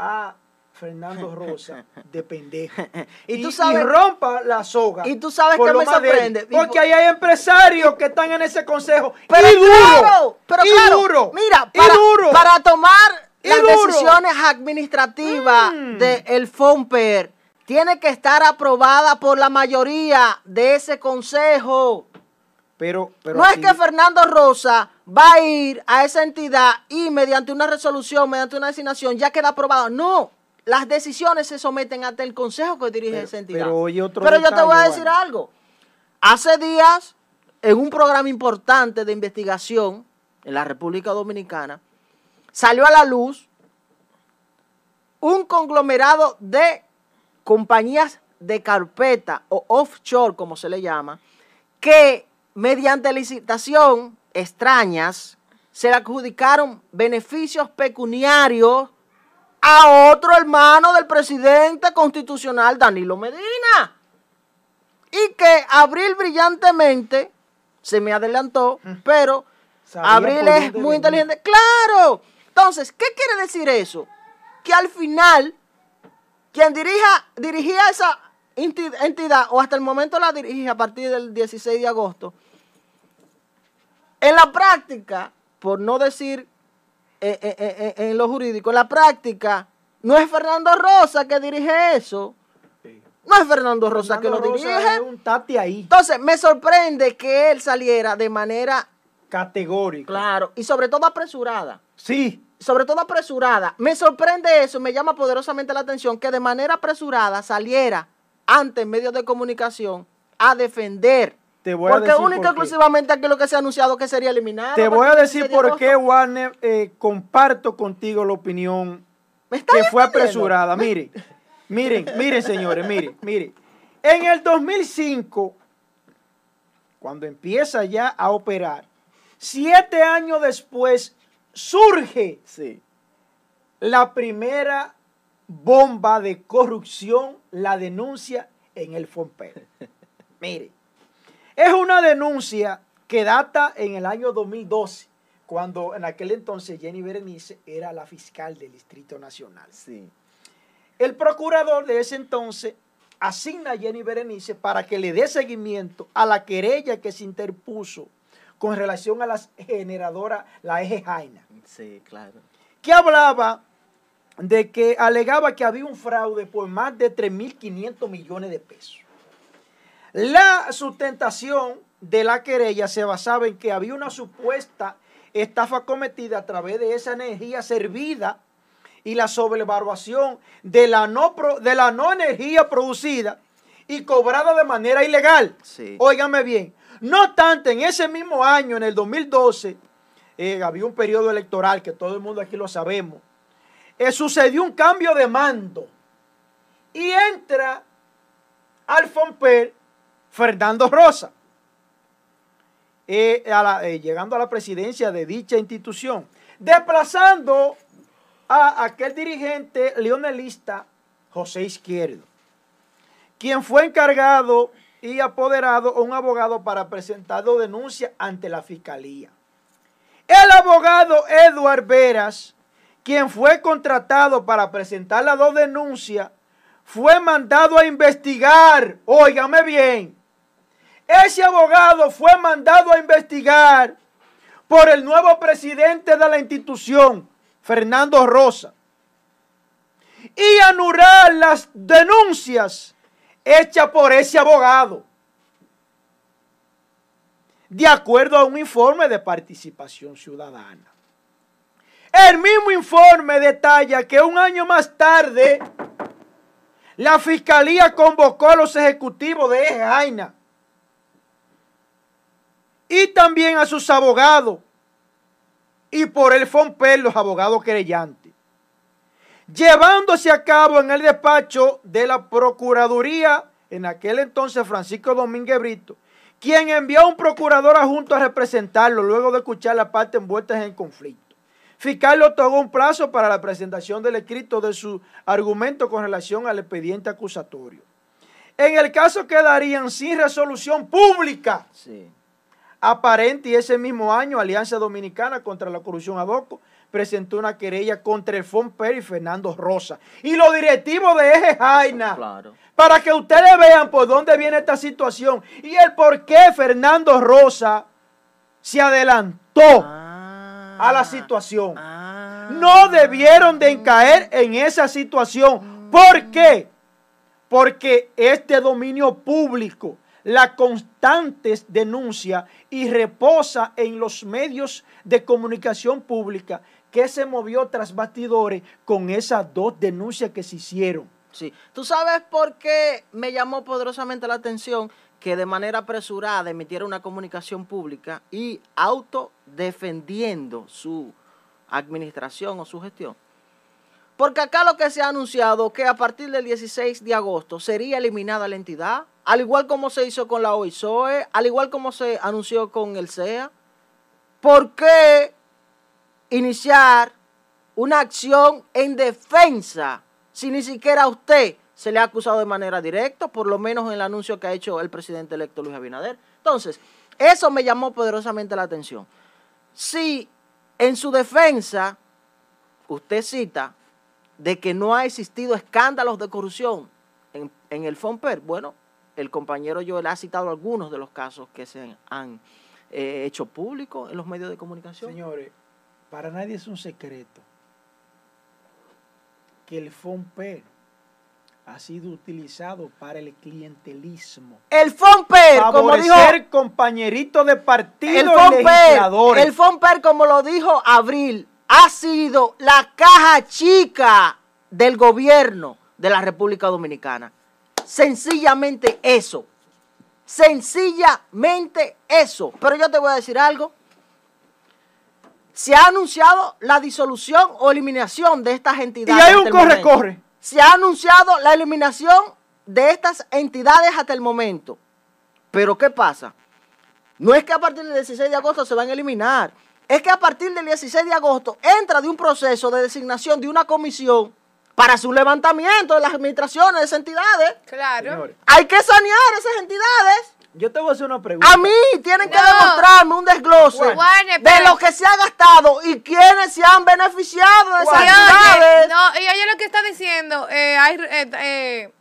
a Fernando Rosa de pendejo. Y tú sabes- rompa la soga. y tú sabes que me sorprende. Porque por- ahí hay empresarios que están en ese consejo. Pero y duro. claro, pero y claro, duro. mira, y para, duro. para tomar Y las duro. decisiones administrativas Mm. del FOMPER, tiene que estar aprobada por la mayoría de ese consejo. Pero, pero no es que Fernando Rosa va a ir a esa entidad y mediante una resolución, mediante una designación, ya queda aprobado. No, las decisiones se someten ante el consejo que dirige Pero- esa entidad. pero oye otro Pero yo te voy a decir algo. Hace días, en un programa importante de investigación en la República Dominicana, salió a la luz un conglomerado de compañías de carpeta o offshore, como se le llama, que mediante licitación extrañas se le adjudicaron beneficios pecuniarios a otro hermano del presidente constitucional Danilo Medina. Y que Abril brillantemente se me adelantó, pero Sabía Abril es muy inteligente. ¡Claro! Entonces, ¿qué quiere decir eso? Que al final, quien dirija, dirigía esa enti- entidad, o hasta el momento la dirige a partir del 16 de agosto, en la práctica, por no decir eh, eh, eh, en lo jurídico, en la práctica, no es Fernando Rosa que dirige eso. Sí. No es Fernando Rosa que lo Rosa dirige. es un tate ahí, Entonces, me sorprende que él saliera de manera, categórico. claro, y sobre todo apresurada. Sí, Sobre todo apresurada. Me sorprende eso, me llama poderosamente la atención que de manera apresurada saliera ante medios de comunicación a defender. Te voy a Porque decir única y exclusivamente aquí lo que se ha anunciado que sería eliminado. te voy a porque decir por qué, Warner, eh, comparto contigo la opinión ¿Me está que fue apresurada. Miren, miren, miren, señores, miren, miren. En el 2005, cuando empieza ya a operar, siete años después, surge Sí. la primera bomba de corrupción, la denuncia en el FOMPER. Mire, es una denuncia que data en el año 2012, cuando en aquel entonces Jenny Berenice era la fiscal del Distrito Nacional. Sí. El procurador de ese entonces asigna a Jenny Berenice para que le dé seguimiento a la querella que se interpuso con relación a la generadora, la eje Jaina. Sí, claro. Que hablaba de que alegaba que había un fraude por más de 3.500 millones de pesos. La sustentación de la querella se basaba en que había una supuesta estafa cometida a través de esa energía servida y la sobrevaluación de la no, de la no energía producida y cobrada de manera ilegal. Sí. Óigame bien. No obstante, en ese mismo año, en el 2012, eh, había un periodo electoral que todo el mundo aquí lo sabemos. Eh, sucedió un cambio de mando y entra al FOMPER Fernando Rosa, eh, eh, llegando a la presidencia de dicha institución, desplazando a aquel dirigente leonelista José Izquierdo, quien fue encargado y apoderado a un abogado para presentar dos denuncias ante la fiscalía. El abogado Eduard Veras, quien fue contratado para presentar las dos denuncias, fue mandado a investigar, óigame bien, ese abogado fue mandado a investigar por el nuevo presidente de la institución, Fernando Rosa, y anular las denuncias hechas por ese abogado, de acuerdo a un informe de participación ciudadana. El mismo informe detalla que un año más tarde, la fiscalía convocó a los ejecutivos de Jaina y también a sus abogados y por el FOMPER los abogados querellantes, llevándose a cabo en el despacho de la Procuraduría, en aquel entonces Francisco Domínguez Brito, quien envió a un procurador adjunto a representarlo luego de escuchar la parte envuelta en el conflicto. Fiscal le otorgó un plazo para la presentación del escrito de su argumento con relación al expediente acusatorio. En el caso quedarían sin resolución pública Sí. Aparente y ese mismo año Alianza Dominicana contra la Corrupción Adoco presentó una querella contra el FOMPER y Fernando Rosa y los directivos de Eje Jaina Claro. para que ustedes vean por dónde viene esta situación y el por qué Fernando Rosa se adelantó Ah. a la situación. Ah. No debieron de caer en esa situación. ¿Por qué? Porque este dominio público, la constantes denuncia y reposa en los medios de comunicación pública que se movió tras bastidores con esas dos denuncias que se hicieron. Sí. ¿Tú sabes por qué me llamó poderosamente la atención que de manera apresurada emitiera una comunicación pública y autodefendiendo su administración o su gestión? Porque acá lo que se ha anunciado que a partir del 16 de agosto sería eliminada la entidad, al igual como se hizo con la OISOE, al igual como se anunció con el CEA. ¿Por qué iniciar una acción en defensa si ni siquiera a usted se le ha acusado de manera directa, por lo menos en el anuncio que ha hecho el presidente electo Luis Abinader? Entonces, eso me llamó poderosamente la atención. Si en su defensa usted cita de que no ha existido escándalos de corrupción en, en el FOMPER, bueno, el compañero Joel ha citado algunos de los casos que se han eh, hecho públicos en los medios de comunicación. Señores, para nadie es un secreto que el FOMPER ha sido utilizado para el clientelismo. El FOMPER, como dijo Favorecer compañeritos de partido el FOMPER, el FOMPER, como lo dijo Abril, ha sido la caja chica del gobierno de la República Dominicana. Sencillamente eso. Sencillamente eso. Pero yo te voy a decir algo. Se ha anunciado la disolución o eliminación de estas y entidades. hay hasta un corre-corre. Se ha anunciado la eliminación de estas entidades hasta el momento. Pero ¿qué pasa? No es que a partir del 16 de agosto se van a eliminar. Es que a partir del 16 de agosto entra de un proceso de designación de una comisión para su levantamiento de las administraciones de esas entidades. Claro. Señores, Hay que sanear esas entidades. Yo te voy a hacer una pregunta. A mí tienen que demostrarme un desglose de lo que se ha gastado y quiénes se han beneficiado de esas oye, no, y oye lo que está diciendo, eh, hay, eh, eh,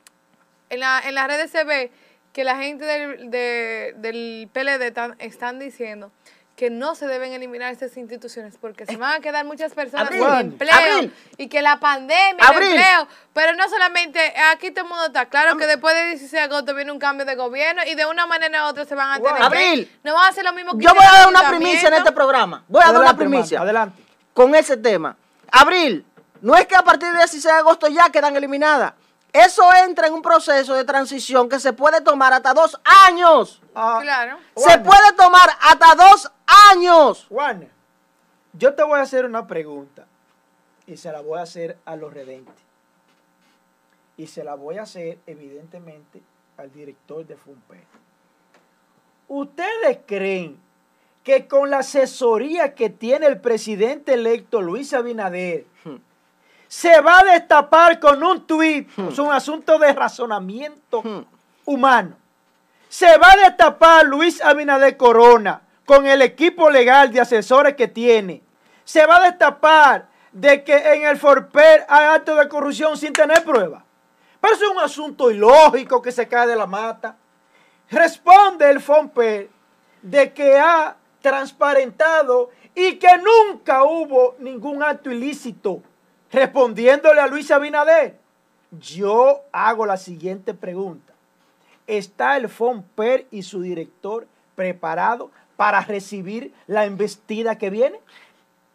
en, la, en las redes se ve que la gente del, de- del PLD tan- están diciendo que no se deben eliminar estas instituciones porque se van a quedar muchas personas Abril, sin empleo Abril. y que la pandemia, el empleo, pero no solamente, aquí todo el mundo está claro que después del 16 de agosto viene un cambio de gobierno y de una manera u otra se van a tener Abril. que, no van a hacer lo mismo que Yo voy a dar una primicia en este programa. Voy a dar una Adelante, hermano, primicia Adelante. con ese tema. Abril, no es que a partir del 16 de agosto ya quedan eliminadas. Eso entra en un proceso de transición que se puede tomar hasta dos años. Ah, Claro. Se puede tomar hasta dos años. Warner, yo te voy a hacer una pregunta y se la voy a hacer a los redentes. Y se la voy a hacer, evidentemente, al director de FUNPE. ¿Ustedes creen que con la asesoría que tiene el presidente electo Luis Abinader, se va a destapar con un tuit? Es un asunto de razonamiento Hmm. humano. Se va a destapar Luis Abinader Corona con el equipo legal de asesores que tiene. Se va a destapar de que en el Forper hay actos de corrupción sin tener pruebas. Pero es un asunto ilógico que se cae de la mata. Responde el FOMPER de que ha transparentado y que nunca hubo ningún acto ilícito. Respondiéndole a Luis Abinader, yo hago la siguiente pregunta. ¿Está el FOMPER y su director preparado para recibir la embestida que viene?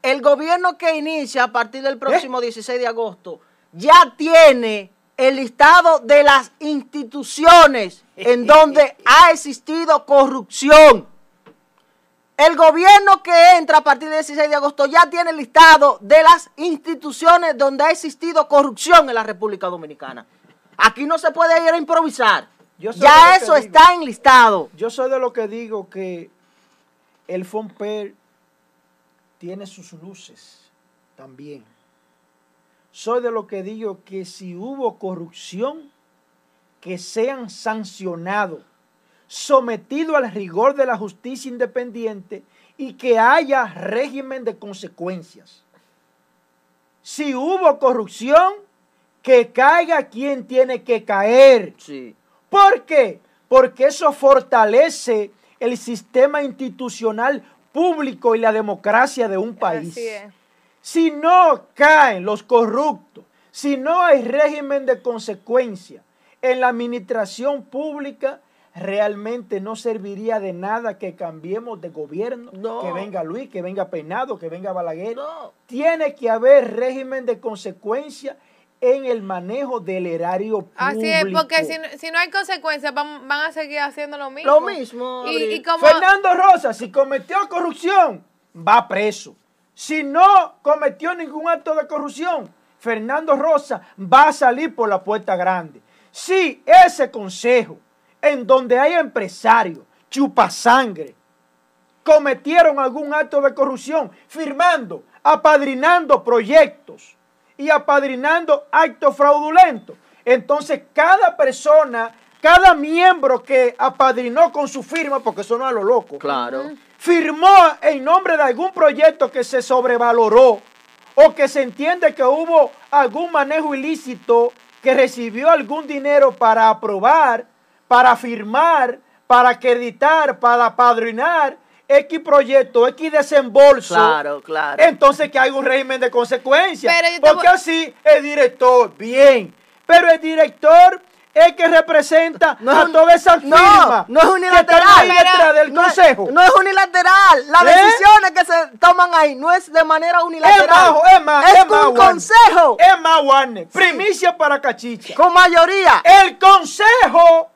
El gobierno que inicia a partir ¿Eh? del próximo 16 de agosto ya tiene el listado de las instituciones en donde ha existido corrupción. El gobierno que entra a partir del 16 de agosto ya tiene el listado de las instituciones donde ha existido corrupción en la República Dominicana. Aquí no se puede ir a improvisar. Yo Ya eso digo. está enlistado. Yo soy de lo que digo que el FOMPER tiene sus luces también. Soy de lo que digo que si hubo corrupción, que sean sancionados, sometidos al rigor de la justicia independiente y que haya régimen de consecuencias. Si hubo corrupción, que caiga quien tiene que caer. Sí. ¿Por qué? Porque eso fortalece el sistema institucional público y la democracia de un país. Si no caen los corruptos, si no hay régimen de consecuencia en la administración pública, realmente no serviría de nada que cambiemos de gobierno, No. que venga Luis, que venga Peinado, que venga Balaguer. No. Tiene que haber régimen de consecuencia en el manejo del erario público. Así es, porque si, no- si no hay consecuencias, van, van a seguir haciendo lo mismo. Lo mismo, Y, Abril. y como, Fernando Rosa, si cometió corrupción, va preso. Si no cometió ningún acto de corrupción, Fernando Rosa va a salir por la puerta grande. Si ese consejo, en donde hay empresarios, chupasangre, cometieron algún acto de corrupción, firmando, apadrinando proyectos y apadrinando actos fraudulentos. Entonces, cada persona, cada miembro que apadrinó con su firma, porque eso no es a lo loco, Claro. firmó en nombre de algún proyecto que se sobrevaloró o que se entiende que hubo algún manejo ilícito, que recibió algún dinero para aprobar, para firmar, para acreditar, para apadrinar X proyecto, X desembolso. Claro, claro. Entonces que hay un régimen de consecuencias. Pero yo te Porque voy- así el director, bien. Pero el director es que representa No es a un- todas esas no, firmas no es que unilateral. están ahí Pero detrás del no es- consejo. No es unilateral. Las ¿Eh? decisiones que se toman ahí no es de manera Es unilateral. más, es más, es es con más, un Warner. consejo. Es más, Warner. Primicia para Cachicha. Con mayoría. El consejo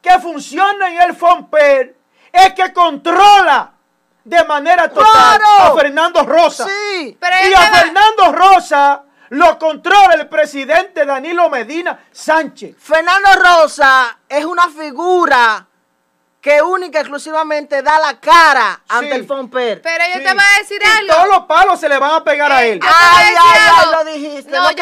que funciona en el FOMPER es que controla de manera total ¡Claro! a Fernando Rosa. Sí. Pero y a va- Fernando Rosa lo controla el presidente Danilo Medina Sánchez. Fernando Rosa es una figura que única y exclusivamente da la cara ante el FOMPER. Pero yo Sí. te voy a decir Y algo. todos los palos se le van a pegar a él. Voy a Ay, ay, ay, lo dijiste, No, no yo,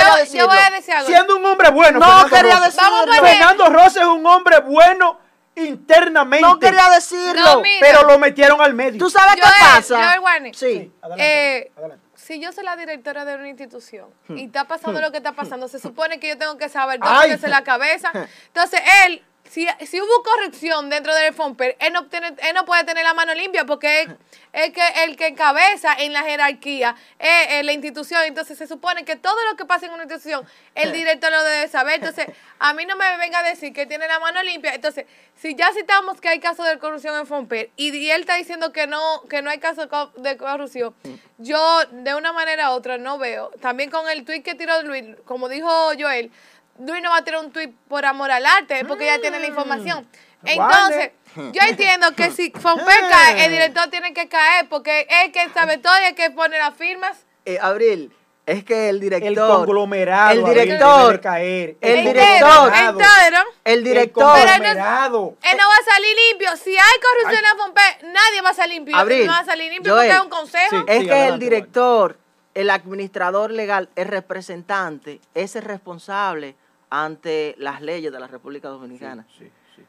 voy a decir algo. Siendo un hombre bueno. No Fernando quería Rosa. Vamos Fernando Rosa es un hombre bueno internamente. No quería decirlo. No, pero lo metieron al medio. ¿Tú sabes qué pasa? Warner. Sí. Adelante, Eh, adelante. si yo soy la directora de una institución Hmm. y está pasando lo que está pasando, se supone que yo tengo que saber dónde es la cabeza. Entonces, él, si, si hubo corrección dentro del FOMPER, él no, tiene- él no puede tener la mano limpia porque es, es que el que encabeza en la jerarquía es, es la institución. Entonces, se supone que todo lo que pasa en una institución, el director lo debe saber. Entonces, a mí no me venga a decir que tiene la mano limpia. Entonces, si ya citamos que hay casos de corrupción en FOMPER y, y él está diciendo que no, que no hay casos de corrupción, yo de una manera u otra no veo. También con el tuit que tiró Luis, como dijo Joel, Luis no va a tirar un tuit por amor al arte, es porque ya tiene la información. Entonces, yo entiendo que si FOMPER cae, el director tiene que caer porque es el que sabe todo y el que pone las firmas. Eh, Abril, es que el director. el conglomerado. El director. caer. El Entero, director. entero. El director. Pero no- conglomerado. Él no va a salir limpio. Si hay corrupción en FOMPER, nadie va a salir limpio. Abril, no va a salir limpio Joel, porque es un consejo. Sí. Es que el director, el administrador legal, el representante, es el responsable ante las leyes de la República Dominicana. Sí, sí.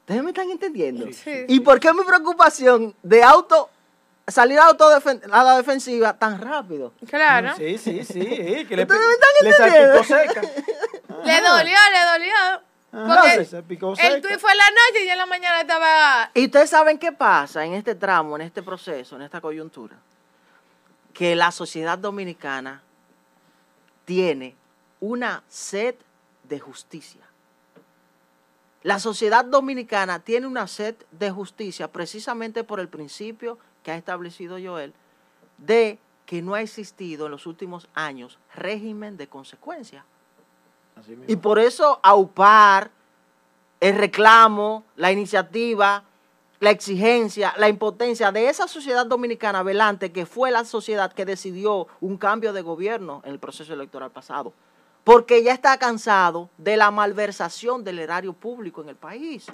¿Ustedes me están entendiendo? Sí. ¿Y por qué mi preocupación de auto salir a, a la defensiva tan rápido? Claro. Sí, sí, sí. que le, Ustedes me están le entendiendo. salpicó seca. Le dolió, le dolió. Porque le salpicó el tuit fue en la noche y ya en la mañana estaba. Y ustedes saben qué pasa en este tramo, en este proceso, en esta coyuntura. Que la sociedad dominicana tiene una sed de justicia. La sociedad dominicana tiene una sed de justicia precisamente por el principio que ha establecido Joel de que no ha existido en los últimos años régimen de consecuencia. Así. Y por eso aupar el reclamo, la iniciativa, la exigencia, la impotencia de esa sociedad dominicana velante que fue la sociedad que decidió un cambio de gobierno en el proceso electoral pasado. Porque ya está cansado de la malversación del erario público en el país.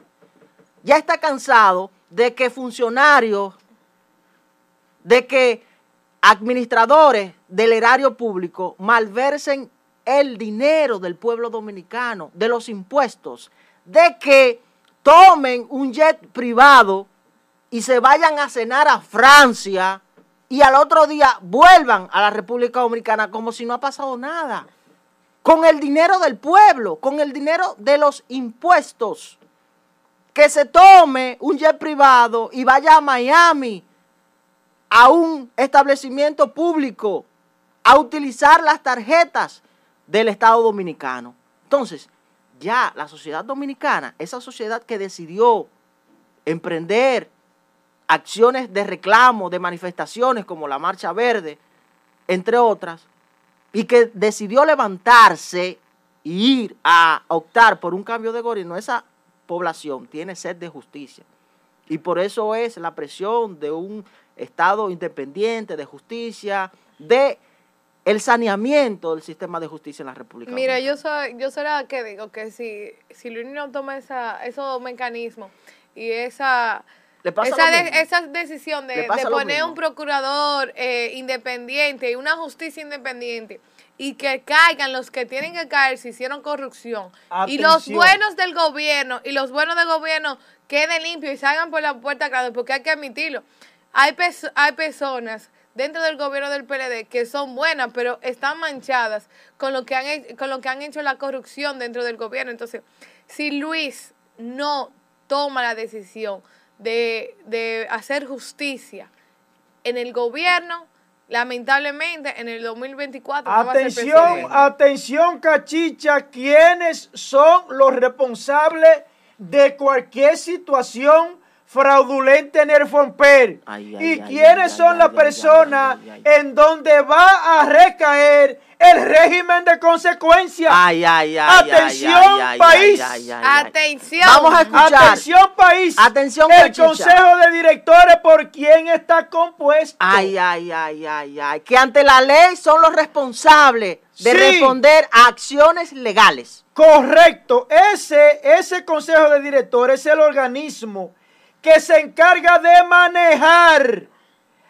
Ya está cansado de que funcionarios, de que administradores del erario público malversen el dinero del pueblo dominicano, de los impuestos, de que tomen un jet privado y se vayan a cenar a Francia y al otro día vuelvan a la República Dominicana como si no ha pasado nada. Con el dinero del pueblo, con el dinero de los impuestos. Que se tome un jet privado y vaya a Miami a un establecimiento público a utilizar las tarjetas del Estado Dominicano. Entonces, ya la sociedad dominicana, esa sociedad que decidió emprender acciones de reclamo, de manifestaciones como la Marcha Verde, entre otras, y que decidió levantarse y ir a optar por un cambio de gobierno, esa población tiene sed de justicia. Y por eso es la presión de un Estado independiente, de justicia, de el saneamiento del sistema de justicia en la República. Mira, Dominicana. yo soy, yo la que digo que si, si Luis no toma esa, esos mecanismos y esa, Le pasa esa, de- esa decisión de, poner un procurador eh, independiente y una justicia independiente y que caigan los que tienen que caer si hicieron corrupción y los buenos del gobierno y los buenos del gobierno queden limpios y salgan por la puerta grande porque hay que admitirlo. Hay, pers- hay personas dentro del gobierno del PLD que son buenas, pero están manchadas con lo que han, con lo que han hecho la corrupción dentro del gobierno. Entonces, si Luis no toma la decisión de, de hacer justicia en el gobierno, lamentablemente en el 2024 no va a ser Atención, presidente. atención, cachicha. ¿Quiénes son los responsables de cualquier situación fraudulenta en el FOMPER? Ay, ay, ¿Y ay, quiénes ay, son las personas en donde va a recaer el régimen de consecuencia? Ay, ay, ay, ay, Atención, ay, ay, país. ay, ay, ay. Atención. Vamos a escuchar. Atención, país. Atención, El. Consejo de Directores, ¿por quién está compuesto? Ay, ay, ay, ay, ay. Que ante la ley son los responsables de Sí. responder a acciones legales. Correcto. Ese, ese consejo de directores es el organismo que se encarga de manejar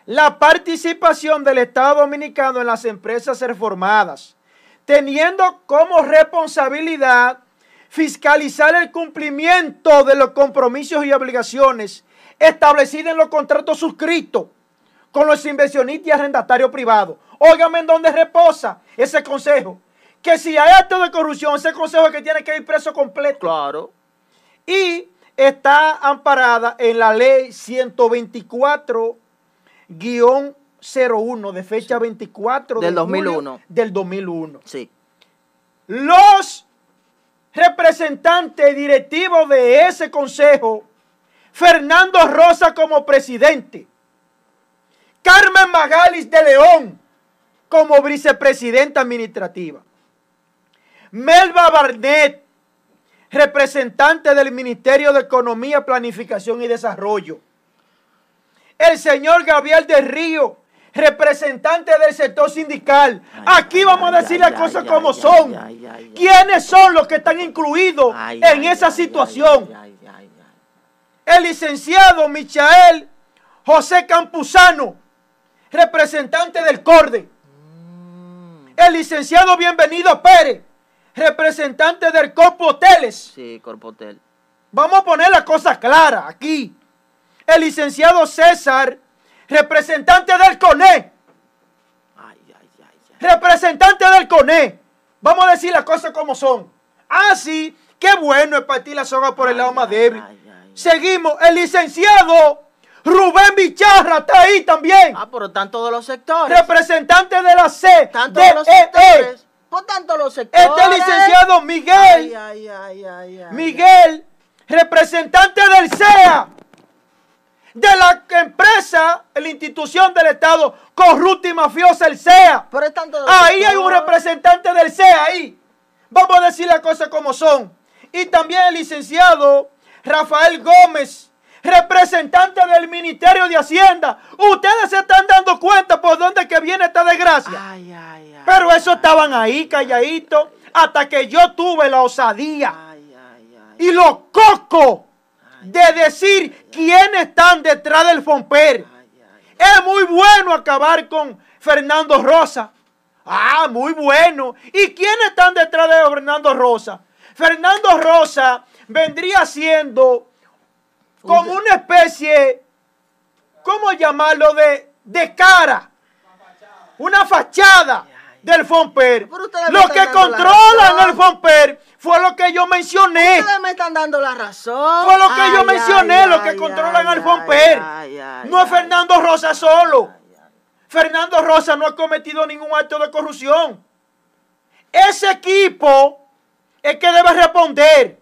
la participación del Estado Dominicano en las empresas reformadas, teniendo como responsabilidad fiscalizar el cumplimiento de los compromisos y obligaciones establecidos en los contratos suscritos con los inversionistas y arrendatarios privados. Óigame en dónde reposa ese consejo. Que si hay acto de corrupción, ese consejo es que tiene que ir preso completo. Claro. Y está amparada en la ley 124-01 de fecha 24 Del de julio 2001. del 2001. Sí. Los representantes directivos de ese consejo, Fernando Rosa como presidente, Carmen Magalis de León como vicepresidenta administrativa, Melba Barnett, representante del Ministerio de Economía, Planificación y Desarrollo, el señor Gabriel del Río, representante del sector sindical. Aquí vamos a decir las cosas como son. ¿Quiénes son los que están incluidos en esa situación? El licenciado Michael José Campuzano, representante del CORDE. El licenciado Bienvenido Pérez, representante del Corpo Hoteles. Sí, Corpotel. Vamos a poner las cosas claras aquí. El licenciado César, representante del CONE. Ay, ay, ay, ay. Representante del CONE. Vamos a decir las cosas como son. Ah, sí, qué bueno es partir la soga por el lado más débil. ay, ay, ay. Seguimos. El licenciado Rubén Bicharra está ahí también. Ah, pero están todos los sectores. Representante de la C. Están de los EE. sectores. Por tanto, los sectores. Este licenciado Miguel. Ay, ay, ay, ay, ay, Miguel, representante del CEA, de la empresa, la institución del Estado corrupta y mafiosa, el CEA. Pero los Ahí hay un representante del CEA ahí. Vamos a decir las cosas como son. Y también el licenciado Rafael Gómez, representante del Ministerio de Hacienda. Ustedes se están dando cuenta por dónde que viene esta desgracia. Ay, ay, ay. Pero eso estaban ahí calladitos hasta que yo tuve la osadía Ay, ay, ay. y los cocos de decir quiénes están detrás del Fomper. Es muy bueno acabar con Fernando Rosa. Ah, muy bueno. ¿Y quiénes están detrás de Fernando Rosa? Fernando Rosa vendría siendo como una especie, ¿cómo llamarlo? De, de cara. Una fachada del Fomper. Los que controlan el Fomper fue lo que yo mencioné. Ustedes me están dando la razón. Fue lo que yo mencioné, los que controlan al Fomper. ay, ay, No es. Fernando Rosa solo. Fernando Rosa no ha cometido ningún acto de corrupción. Ese equipo es que debe responder.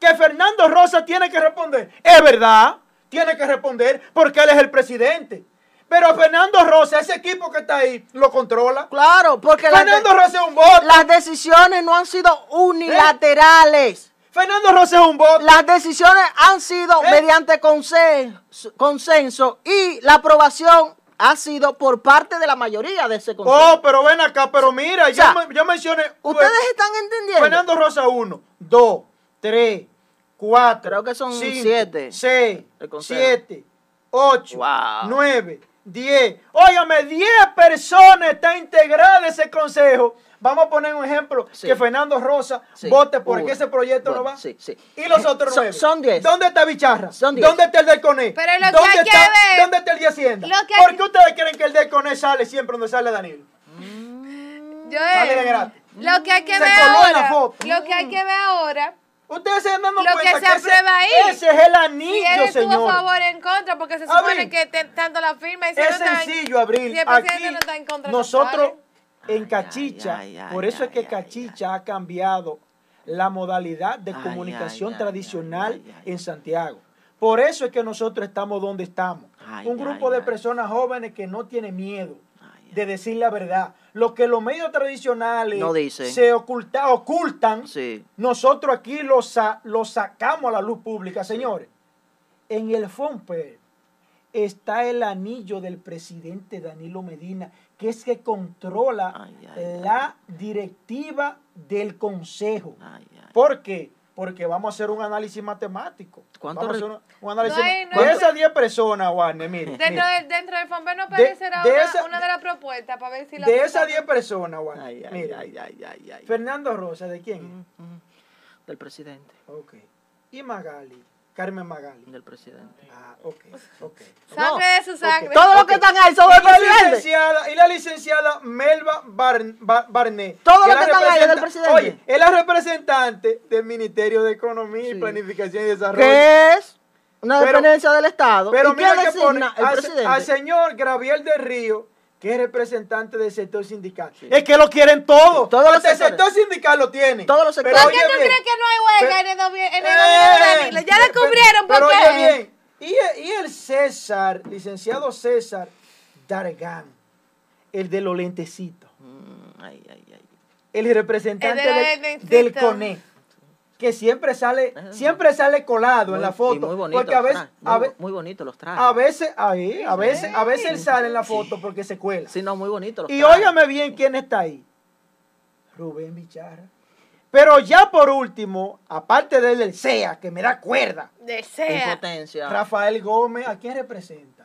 Que Fernando Rosa tiene que responder. Es verdad, tiene que responder porque él es el presidente. Pero Fernando Rosa, ese equipo que está ahí, lo controla. Claro, porque las, Fernando Rosa es un voto. las decisiones no han sido unilaterales. Fernando Rosa es un voto. Las decisiones han sido ¿Eh? mediante consen- consenso y la aprobación ha sido por parte de la mayoría de ese consenso. Oh, pero ven acá, pero mira, O sea, yo, me- yo mencioné. ¿Ustedes están entendiendo? Fernando Rosa 1, 2, 3, 4. Creo que son siete. 6, El consejo. 7, 8, Wow. 9, 10. Óigame, 10 personas están integradas en ese consejo. Vamos a poner un ejemplo: Sí. que Fernando Rosa Sí. vote por Uno. ese proyecto no Bueno, va. sí, sí. Y los otros Son- 9. son 10. ¿Dónde está Bicharra? Son 10. ¿Dónde está el del CONE? Pero lo que ¿Dónde, hay que está, ver- ¿Dónde está el de Hacienda? Que ¿Por hay- qué ustedes creen que el del CONE sale siempre donde sale Danilo? Yo, Sale de gratis. Lo que hay que Se ver la ahora. foto. Lo que hay que ver ahora. Ustedes se están dando Lo cuenta que se ese- aprueba ahí. ese es el Si anillo, él estuvo señor. a favor o en contra, porque se supone Abril. que te- tanto la firma y si Es no está en- sencillo, Abril. Si el presidente Aquí no está en contra, no nosotros en Cachicha, ay, ay, por eso es que ay, Cachicha ha cambiado la modalidad de Ay, comunicación tradicional ay, ay, ay. en Santiago. Por eso es que nosotros estamos donde estamos. Ay, Un grupo ay, de ay. personas jóvenes que no tienen miedo Ay, de decir la verdad. Lo que los medios tradicionales No dicen. se oculta, ocultan, Sí. nosotros aquí lo, sa- lo sacamos a la luz pública, señores. En el FOMPER está el anillo del presidente Danilo Medina, que es que controla Ay, ay, la directiva del consejo. ¿Por qué? Porque vamos a hacer un análisis matemático. ¿Cuánto Vamos a re- hacer un, un análisis No hay- no de hay- esas 10 personas, Warner, mire. Dentro, mire. del, dentro del FOMPER no aparecerá de una, esa- una de las propuestas para ver si la De esas 10 personas, Warner, Ay, ay, mire. ay, ay, ay, ay. Fernando Rosa, ¿de quién? es? Del presidente. Ok. ¿Y Magali? Carmen Magali. Del presidente. Ah, ok, ok. Sangre de su sangre. Todos los que están ahí son del Y la presidente. licenciada, y la licenciada Melba Bar- Bar- Barnett. Todos que están ahí es del presidente. Oye, es la representante del Ministerio de Economía y Sí. Planificación y Desarrollo. Que es una Pero- dependencia del Estado. Pero ¿Y quién mira que pone al, señor Gabriel del Río, que es representante del sector sindical. Es que lo quieren todo. Todos los el sectores. sector sindical lo tienen. Todos los sectores. ¿Por qué tú crees que no hay huelga pero- en el, gobi- en el Eh, gobierno de Danilo? Ya pero- descubrieron por pero qué. oye bien, y, y el César, licenciado César Dargan, el de los lentecitos, Mm, ay, ay, ay. el representante El de los del- del CONE, que siempre sale, siempre sale colado en la y foto, muy bonito porque a los veces, trajes, a, muy, ve- muy bonito los trajes. a veces, ahí, a veces, a veces él sale en la foto porque se cuela. Sí, no, muy bonito los Y trajes. óigame bien quién está ahí. Rubén Bicharra. Pero ya por último, aparte del del SEA, que me da cuerda, Desea. Impotencia. Rafael Gómez, ¿a quién representa?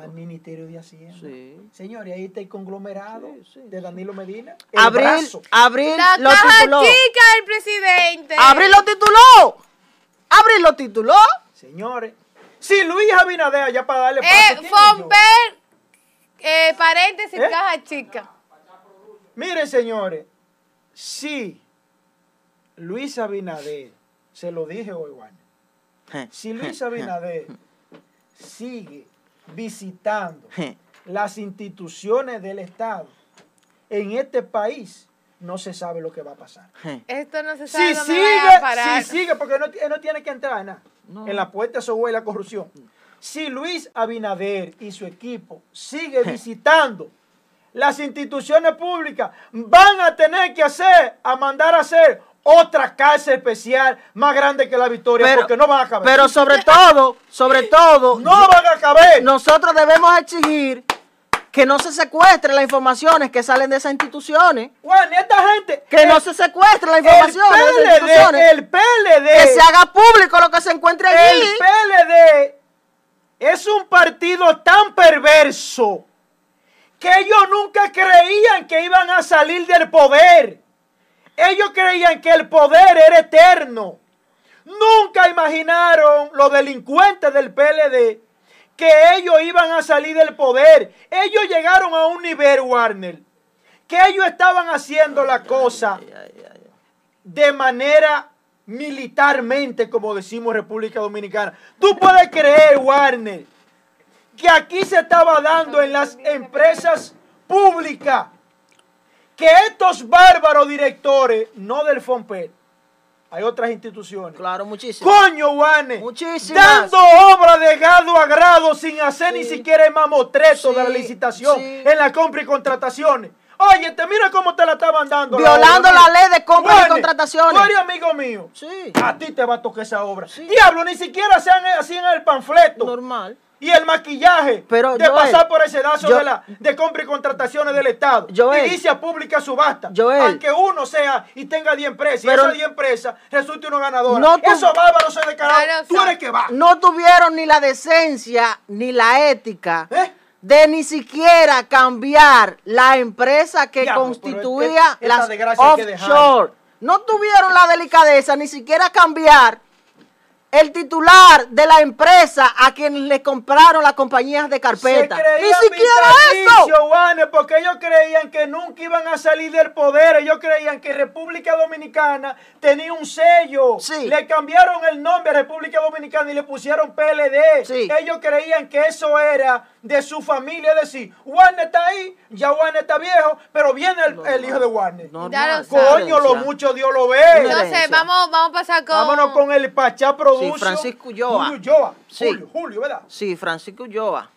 Al Ministerio de Hacienda. Sí. Señores, ahí está el conglomerado Sí, sí, de Danilo Medina. El Abril, brazo. Abril La lo caja tituló. chica del presidente. Abril lo tituló. Abril lo tituló. Señores, si Luis Abinader, ya para darle paso, Eh. Fomper, eh, paréntesis, ¿Eh? caja chica. Miren, señores, si Luis Abinader, se lo dije hoy, Juan, si Luis Abinader sigue visitando las instituciones del Estado en este país, no se sabe lo que va a pasar. Esto no se sabe Si dónde sigue, va a parar. si sigue, porque no, él no tiene que entrar en nada. No. En la puerta eso huele a corrupción. Si Luis Abinader y su equipo sigue visitando las instituciones públicas, van a tener que hacer, a mandar a hacer otra cárcel especial más grande que la Victoria, porque no van a caber. Pero sobre todo, sobre todo, no van a caber. nosotros debemos exigir que no se secuestren las informaciones que salen de esas instituciones. Juan, esta gente. Que el- no se secuestren las el informaciones de esas PLD, instituciones. el PLD. que se haga público lo que se encuentre allí. El PLD es un partido tan perverso que ellos nunca creían que iban a salir del poder. Ellos creían que el poder era eterno. Nunca imaginaron los delincuentes del PLD que ellos iban a salir del poder. Ellos llegaron a un nivel, Warner, que ellos estaban haciendo la cosa de manera militarmente, como decimos República Dominicana. Tú puedes creer, Warner, que aquí se estaba dando en las empresas públicas que estos bárbaros directores, no del FOMPER, hay otras instituciones. Claro, muchísimo. Coño, Warner, Muchísimas. dando obra de grado a grado sin hacer ni Sí. siquiera el mamotreto de la Sí, licitación sí. en la compra y contrataciones. Oye, te mira cómo te la estaban dando. Violando obra, la ley de compras y contrataciones. Tú eres amigo mío. Sí, A ti te va a tocar esa obra. Diablo, ni siquiera sean así en el panfleto. normal. Y el maquillaje Pero, de Joel, pasar por ese dazo yo- de, la, de compra y contrataciones del Estado. Joel, y dice a pública subasta. Joel, aunque uno sea y tenga 10 empresas pero- y esas 10 empresas resulte uno ganador. No Esos bárbaros se declararon. Tú eres que va. No tuvieron ni la decencia ni la ética ¿Eh? de ni siquiera cambiar la empresa que Diablo, constituía pero es- esta las offshore. No tuvieron la delicadeza ni siquiera cambiar el titular de la empresa a quien le compraron las compañías de carpeta. Se Ni siquiera eso. Juanes, porque ellos creían que nunca iban a salir del poder. Ellos creían que República Dominicana tenía un sello. Sí. Le cambiaron el nombre a República Dominicana y le pusieron PLD. Sí. Ellos creían que eso era de su familia. Es decir, Warner está ahí, ya Warner está viejo, pero viene el, el hijo de Warner. Lo esa Coño, lo mucho Dios lo ve. Entonces, vamos, vamos a pasar con. Vámonos con el Pachá Production. Francisco Ulloa. Julio Ulloa. Sí. Julio, Julio, ¿verdad? Sí, Francisco Ulloa.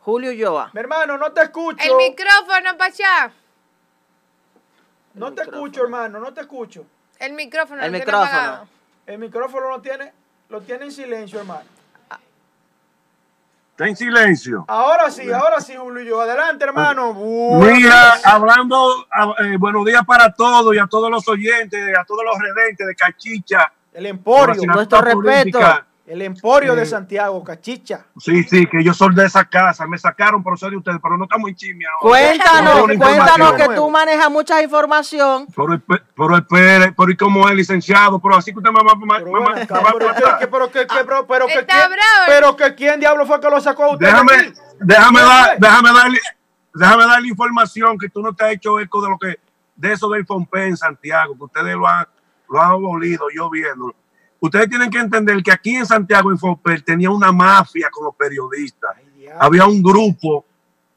Julio Ulloa. Mi hermano, no te escucho. El micrófono, Pachá. No te escucho, hermano, no te escucho. El micrófono. El micrófono. El micrófono lo tiene, lo tiene en silencio, hermano. Está en silencio. Ahora sí, ahora sí, Julio. Adelante, hermano. Buenos Mira, días. hablando, eh, buenos días para todos y a todos los oyentes, a todos los redentes de Cachicha. El emporio. Nuestro política. respeto. El Emporio de Sí. Santiago, Cachicha. Sí, sí, que yo soy de esa casa. Me sacaron por ser de ustedes, pero no estamos en chisme ahora. Cuéntanos, No, cuéntanos que tú manejas mucha información. Pero pero el Pérez, pero y como es licenciado, pero así que usted me va, a pero que- pero que- que- pero- pero que pero que quién diablo fue que lo sacó a usted. Déjame, aquí? déjame ¿Quién dar, déjame darle, déjame darle información que tú no te has hecho eco de lo que, de eso del Fompe en Santiago, que ustedes lo han, lo han abolido, yo viendo. Ustedes tienen que entender que aquí en Santiago Infopel tenía una mafia con los periodistas. Ay. Había un grupo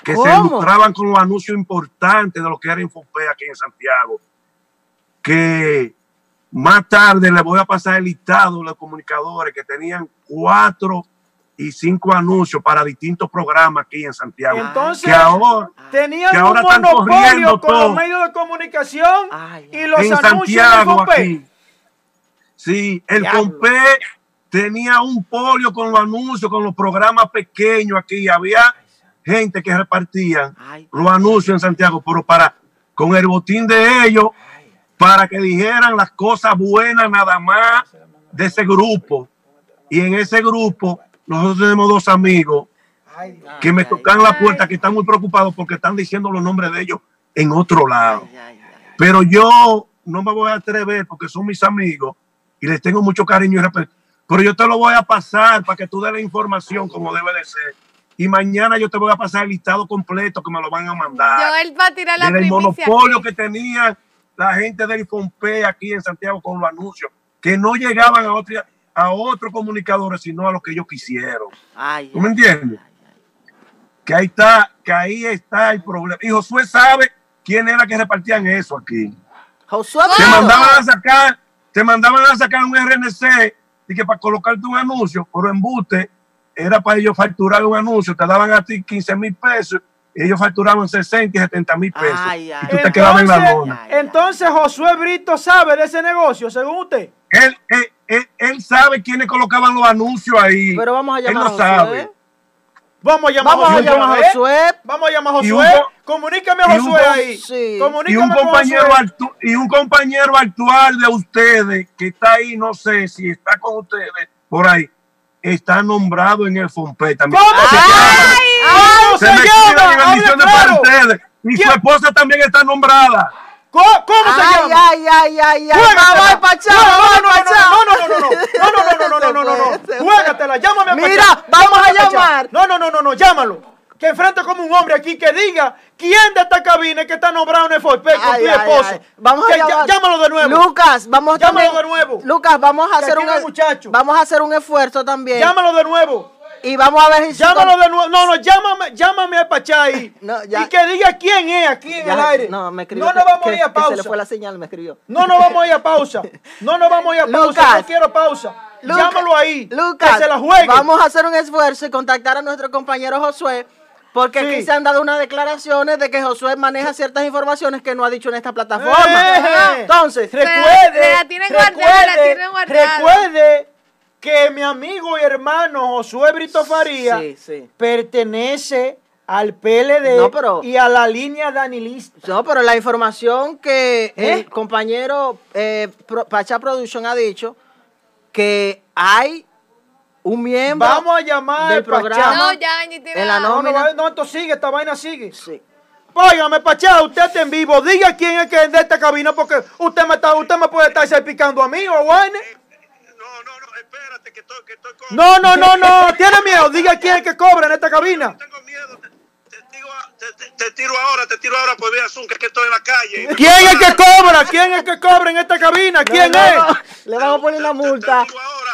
que se ilustraban con los anuncios importantes de lo que era Infopel aquí en Santiago. Que más tarde les voy a pasar el listado de los comunicadores que tenían cuatro y cinco anuncios para distintos programas aquí en Santiago. Entonces, que ahora tenían que ahora un monopolio con los medios de comunicación Ay, y los en anuncios Santiago de aquí. Sí, el. Fompe tenía un polio con los anuncios, con los programas pequeños aquí. Había gente que repartían los anuncios en Santiago, pero para con el botín de ellos, para que dijeran las cosas buenas nada más de ese grupo. Y en ese grupo nosotros tenemos dos amigos que me tocan la puerta, que están muy preocupados porque están diciendo los nombres de ellos en otro lado. Pero yo no me voy a atrever porque son mis amigos y les tengo mucho cariño y respeto. Pero yo te lo voy a pasar para que tú des la información como debe de ser. Y mañana yo te voy a pasar el listado completo que me lo van a mandar. Joel va a tirar la Del monopolio aquí. que tenía la gente del Fompe aquí en Santiago con los anuncios, que no llegaban a, otro, a otros comunicadores, sino a los que ellos quisieron. Ay, ¿Tú me ay, entiendes? Que ahí está, que ahí está el problema. Y Josué sabe quién era que repartían eso aquí. Josué Brito. mandaban a sacar, te mandaban a sacar un RNC y que para colocarte un anuncio, pero embuste era para ellos facturar un anuncio, te daban a ti 15 mil pesos, y ellos facturaban 60 y 70 mil pesos. Ay, ay, y tú te quedabas en la lona. Ay, ay. entonces Josué Brito sabe de ese negocio, según usted. Él, él, él- él sabe quiénes colocaban los anuncios ahí. Pero vamos a Él llamar lo a Josué. sabe. Vamos a llamar Vamos a Josué. llamar a. Josué. Vamos a llamar a Josué. un Comunícame a un Josué ahí. sí. Y un compañero Josué. actu- y un compañero actual de ustedes que está ahí, no sé si está con ustedes por ahí, está nombrado en el Fompe también. ¿Cómo se llama? ¿Cómo Se se me escriben llama? en Hable bendiciones para ustedes. Y su esposa también está nombrada. ¿Cómo, cómo se Ay, llama? ay, ay, ay, ay. Juégatela. No, no, no, no, no, no, no, no, no, no, no, no, no, no, no. Juégatela, llámame a Mira, Pachá. vamos Llámame a llamar. No, no, no, no, no, llámalo. Que enfrente como un hombre aquí que diga quién de esta cabina es que está nombrado en el Forpe con tu ay. Vamos a llamar. Llámalo de nuevo. Lucas, vamos Llámalo también- de nuevo. Lucas, vamos a hacer un muchacho. vamos a hacer un esfuerzo también. Llámalo de nuevo. Y vamos a ver si Llámalo de nuevo. No, no, llámame, llámame a Pachá ahí. No, ya. Y que diga quién es aquí en Ya, el aire. No, me escribió no que- nos vamos que- a ir a pausa. se le fue la señal, me escribió. No nos vamos a ir a pausa. No nos vamos a ir a pausa. Lucas. No quiero pausa. Llámalo ahí. Lucas, que se la juegue. vamos a hacer un esfuerzo y contactar a nuestro compañero Josué, porque Sí. aquí se han dado unas declaraciones de que Josué maneja ciertas informaciones que no ha dicho en esta plataforma. Eh, Entonces, recuerde, la tiene guardada, la tiene guardada. recuerde que mi amigo y hermano Josué Brito Faría Sí, sí. pertenece al PLD No, pero- y a la línea danilista. No, pero la información que ¿Eh? el compañero eh, Pro- Pacha Production ha dicho que hay un miembro Vamos a llamar del programa. No, ya, tiene En la la- No, no, nómina. esto sigue, esta vaina sigue. Sí. Óigame, Pachá, usted está en vivo. Diga quién es que es de esta cabina porque usted me, está, usted me puede estar salpicando a mí o a Wayne. No, no, no, espérate, que estoy. No, no, no, no. Tiene miedo. Diga quién es que cobra en esta cabina. tengo miedo. Te, te tiro a- te- te- te tiro ahora, te tiro ahora por vía Zoom, que es que estoy en la calle. ¿Quién es que cobra? ¿Quién es que cobra en esta cabina? ¿Quién No, es? no, Le vamos a poner una multa.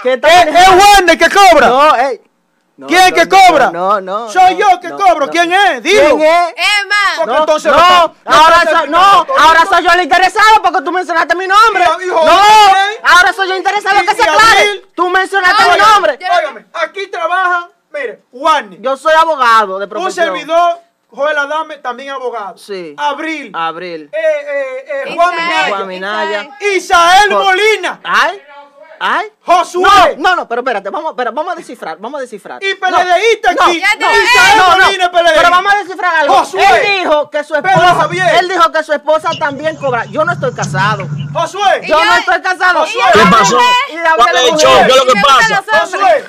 ¿Qué ¿Es, es Wayne que cobra? No, ey. No, ¿Quién es no, que cobra? No, no. Soy no, yo que no, cobro. no. ¿Quién es? Dilo. ¿Quién es? Emma, Porque No, entonces no, ahora soy, no, ahora soy yo el interesado porque tú mencionaste mi nombre. Hijo- no, ahora soy yo interesado Y- que se aclare. Tú mencionaste mi nombre. Óigame, aquí trabajan, mire, Wayne, Yo soy abogado de un profesión. servidor, Joel Adame, también abogado. Sí. Abril, Abril. eh, eh, eh, Juan Minaya, Juan Minaya. Isael Molina. Ay, ay. Josué. No, no, no, pero espérate, vamos, vamos a descifrar, vamos a descifrar. Y PLDista No, aquí. no, no, PLD. pero vamos a descifrar algo. Josué. Él dijo que su esposa, él dijo que su esposa también cobra. Yo no estoy casado. Josué. Yo yo- no estoy casado. Josué. Y ¿Qué pasó? y hablé ¿Cuál de es el mujer. es lo Y que pasa? Josué,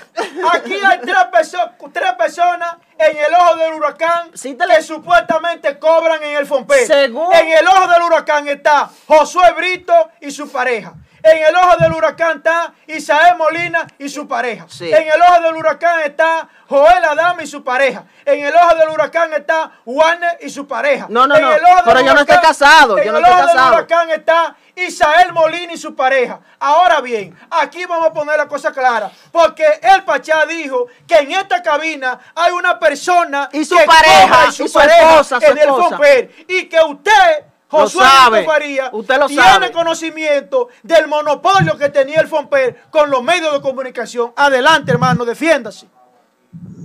aquí hay tres, perso- tres personas en el ojo del huracán Sí te que le- supuestamente cobran en el Fompe. Según- En el ojo del huracán está Josué Brito y su pareja. En el ojo del huracán está Isael Molina y su pareja. Sí. En el ojo del huracán está Joel Adame y su pareja. En el ojo del huracán está Warner y su pareja. No, no, En no, el ojo pero yo no estoy casado, En yo no el estoy ojo del huracán está Isael Molina y su pareja. Ahora bien, aquí vamos a poner la cosa clara, porque el Pachá dijo que en esta cabina hay una persona Y su que pareja, y su esposa, su en el. Fomper, y que usted Josué sabe, Faría usted lo tiene sabe. conocimiento del monopolio que tenía el Fomper con los medios de comunicación. Adelante, hermano, defiéndase.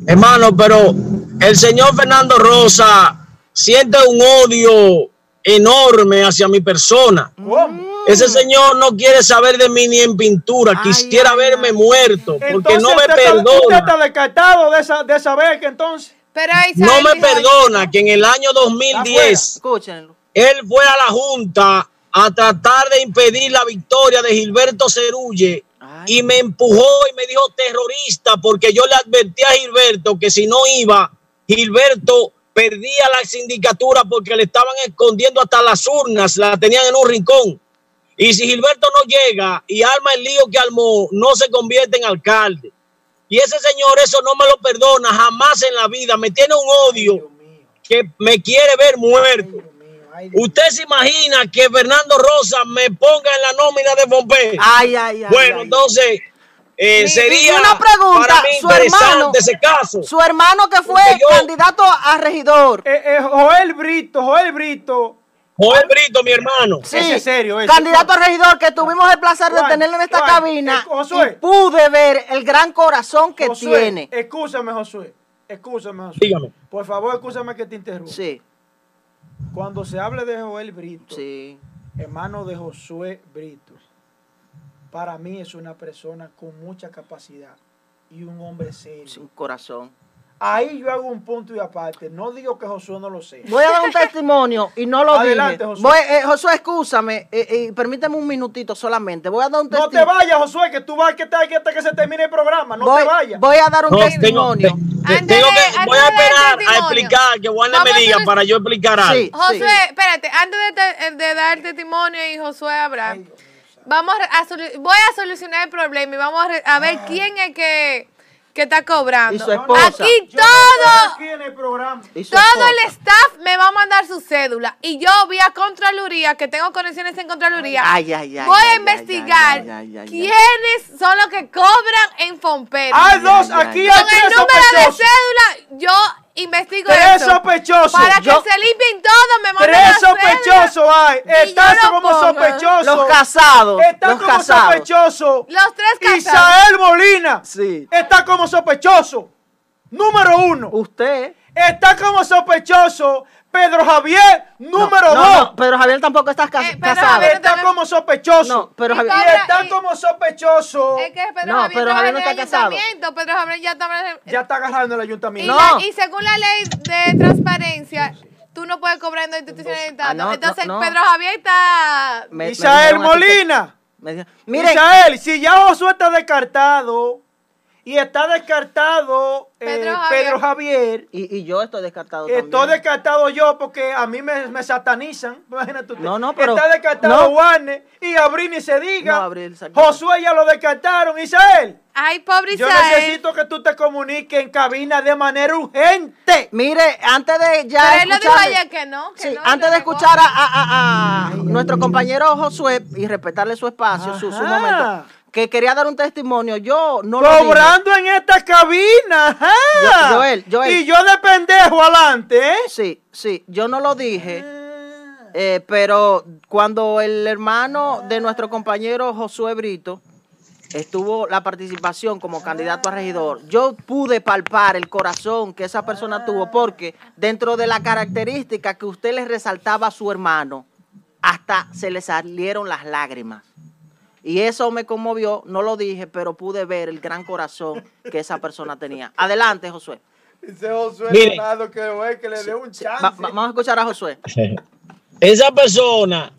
Hermano, pero el señor Fernando Rosa siente un odio enorme hacia mi persona. ¿Cómo? Ese señor no quiere saber de mí ni en pintura. Ay, Quisiera ay, verme ay. muerto porque no me usted está- usted perdona. está descartado de esa, de esa beca, entonces. Pero Isael No me perdona que en el año 2010 Escúchenlo. Él fue a la Junta a tratar de impedir la victoria de Gilberto Cerulle Ay. y me empujó y me dijo terrorista porque yo le advertí a Gilberto que si no iba, Gilberto perdía la sindicatura porque le estaban escondiendo hasta las urnas, la tenían en un rincón. Y si Gilberto no llega y arma el lío que armó, no se convierte en alcalde. Y ese señor eso no me lo perdona jamás en la vida. Me tiene un odio que me quiere ver muerto. ¿Usted se imagina que Fernando Rosa me ponga en la nómina de Pompe? Ay, ay, ay. bueno, ay. entonces eh, sería una pregunta, para mí su interesante hermano- ese caso. Su hermano que fue yo- candidato a regidor. Eh, eh, Joel Brito, Joel Brito. Joel Brito, mi hermano. Sí, Ese es serio, ese. candidato a regidor que tuvimos el placer de tenerlo en esta Juan, cabina eh, Josué. y pude ver el gran corazón que Josué, tiene. Escúchame, Josué. Escúchame, Josué. Dígame. Por favor, escúchame que te interrumpa. Sí, Cuando se hable de Joel Brito, sí. hermano de Josué Brito, para mí es una persona con mucha capacidad y un hombre serio. Sin corazón. Ahí yo hago un punto y aparte. No digo que Josué no lo sea. Voy a dar un testimonio y no lo Adelante, dije. Josué. Voy, eh, Josué, escúchame, eh, eh, permíteme un minutito solamente. Voy a dar un No te testimonio. vayas, Josué, que tú vas que aquí hasta que se termine el programa. No voy, te vayas. voy a dar un No, tengo, testimonio. te- te- Antes tengo que, voy a esperar a testimonio. explicar que Warner Vamos me diga para yo explicar algo. Sí. Josué, espérate, antes de, te- de dar testimonio y Josué Abraham, vamos a solu- voy a solucionar el problema y vamos a ver quién es que, que está cobrando. Y su esposa. Aquí Yo todo, aquí en el programa. Todo esposa. el staff me va a mandar su cédula y yo vía Contraloría, que tengo conexiones en Contraloría, Ay, ay, ay, voy a investigar quiénes son los que cobran en Fomper. Hay dos, aquí ay. hay Con el número de cédula, yo investigo Tres eso. sospechosos. Para que Yo- se limpien todo, me mandan Tres la cédula. sospechosos hay. Y Estás yo lo como pongo. sospechoso. Los casados. Está los como casados. sospechoso. Los tres casados. Isael Molina. Sí. Está como sospechoso. Número uno. Usted. Está como sospechoso Pedro Javier, número no, dos. no, Pedro Javier tampoco está cas- Eh, Pedro casado. Javier- Está como sospechoso. No, Pedro Y Javier. Y está y- como sospechoso. Es que Pedro No, Javier Pedro Javier en no el está casado. Pedro Javier ya está... Ya está agarrando el y, ayuntamiento. No. la- y según la ley de transparencia, tú no puedes cobrar en dos instituciones del Estado. Ah, no, no, Entonces, no. Pedro Javier está... Me- que- Molina. me Miren, Isael, si ya Josué está descartado y está descartado eh, Pedro Javier. Pedro Javier, y, y yo estoy descartado estoy también. descartado yo porque a mí me, me satanizan. Imagínate usted. No, no, pero- Está descartado no. Warner y Abril ni se diga. No, Abril, exacto. Josué ya lo descartaron. Isael, Ay, pobre yo necesito que tú te comuniques en cabina de manera urgente. Mire, antes de ya Pero él lo dijo escuchar- ayer que no. Que Sí, no, antes de escuchar a, a- a- a nuestro compañero Josué y respetarle su espacio, su, su momento, que quería dar un testimonio, yo no lo. Cobrando en esta cabina. ajá. Yo- Joel, Joel. Y yo de pendejo adelante, ¿eh? Sí, sí, yo no lo dije, eh, pero cuando el hermano de nuestro compañero Josué Brito estuvo la participación como candidato a regidor, yo pude palpar el corazón que esa persona tuvo porque dentro de la característica que usted le resaltaba a su hermano, hasta se le salieron las lágrimas. Y eso me conmovió, no lo dije, pero pude ver el gran corazón que esa persona tenía. Adelante, Josué. Dice Josué Mire. Leonardo que, le dé un chance. Va- va- vamos a escuchar a Josué. Esa persona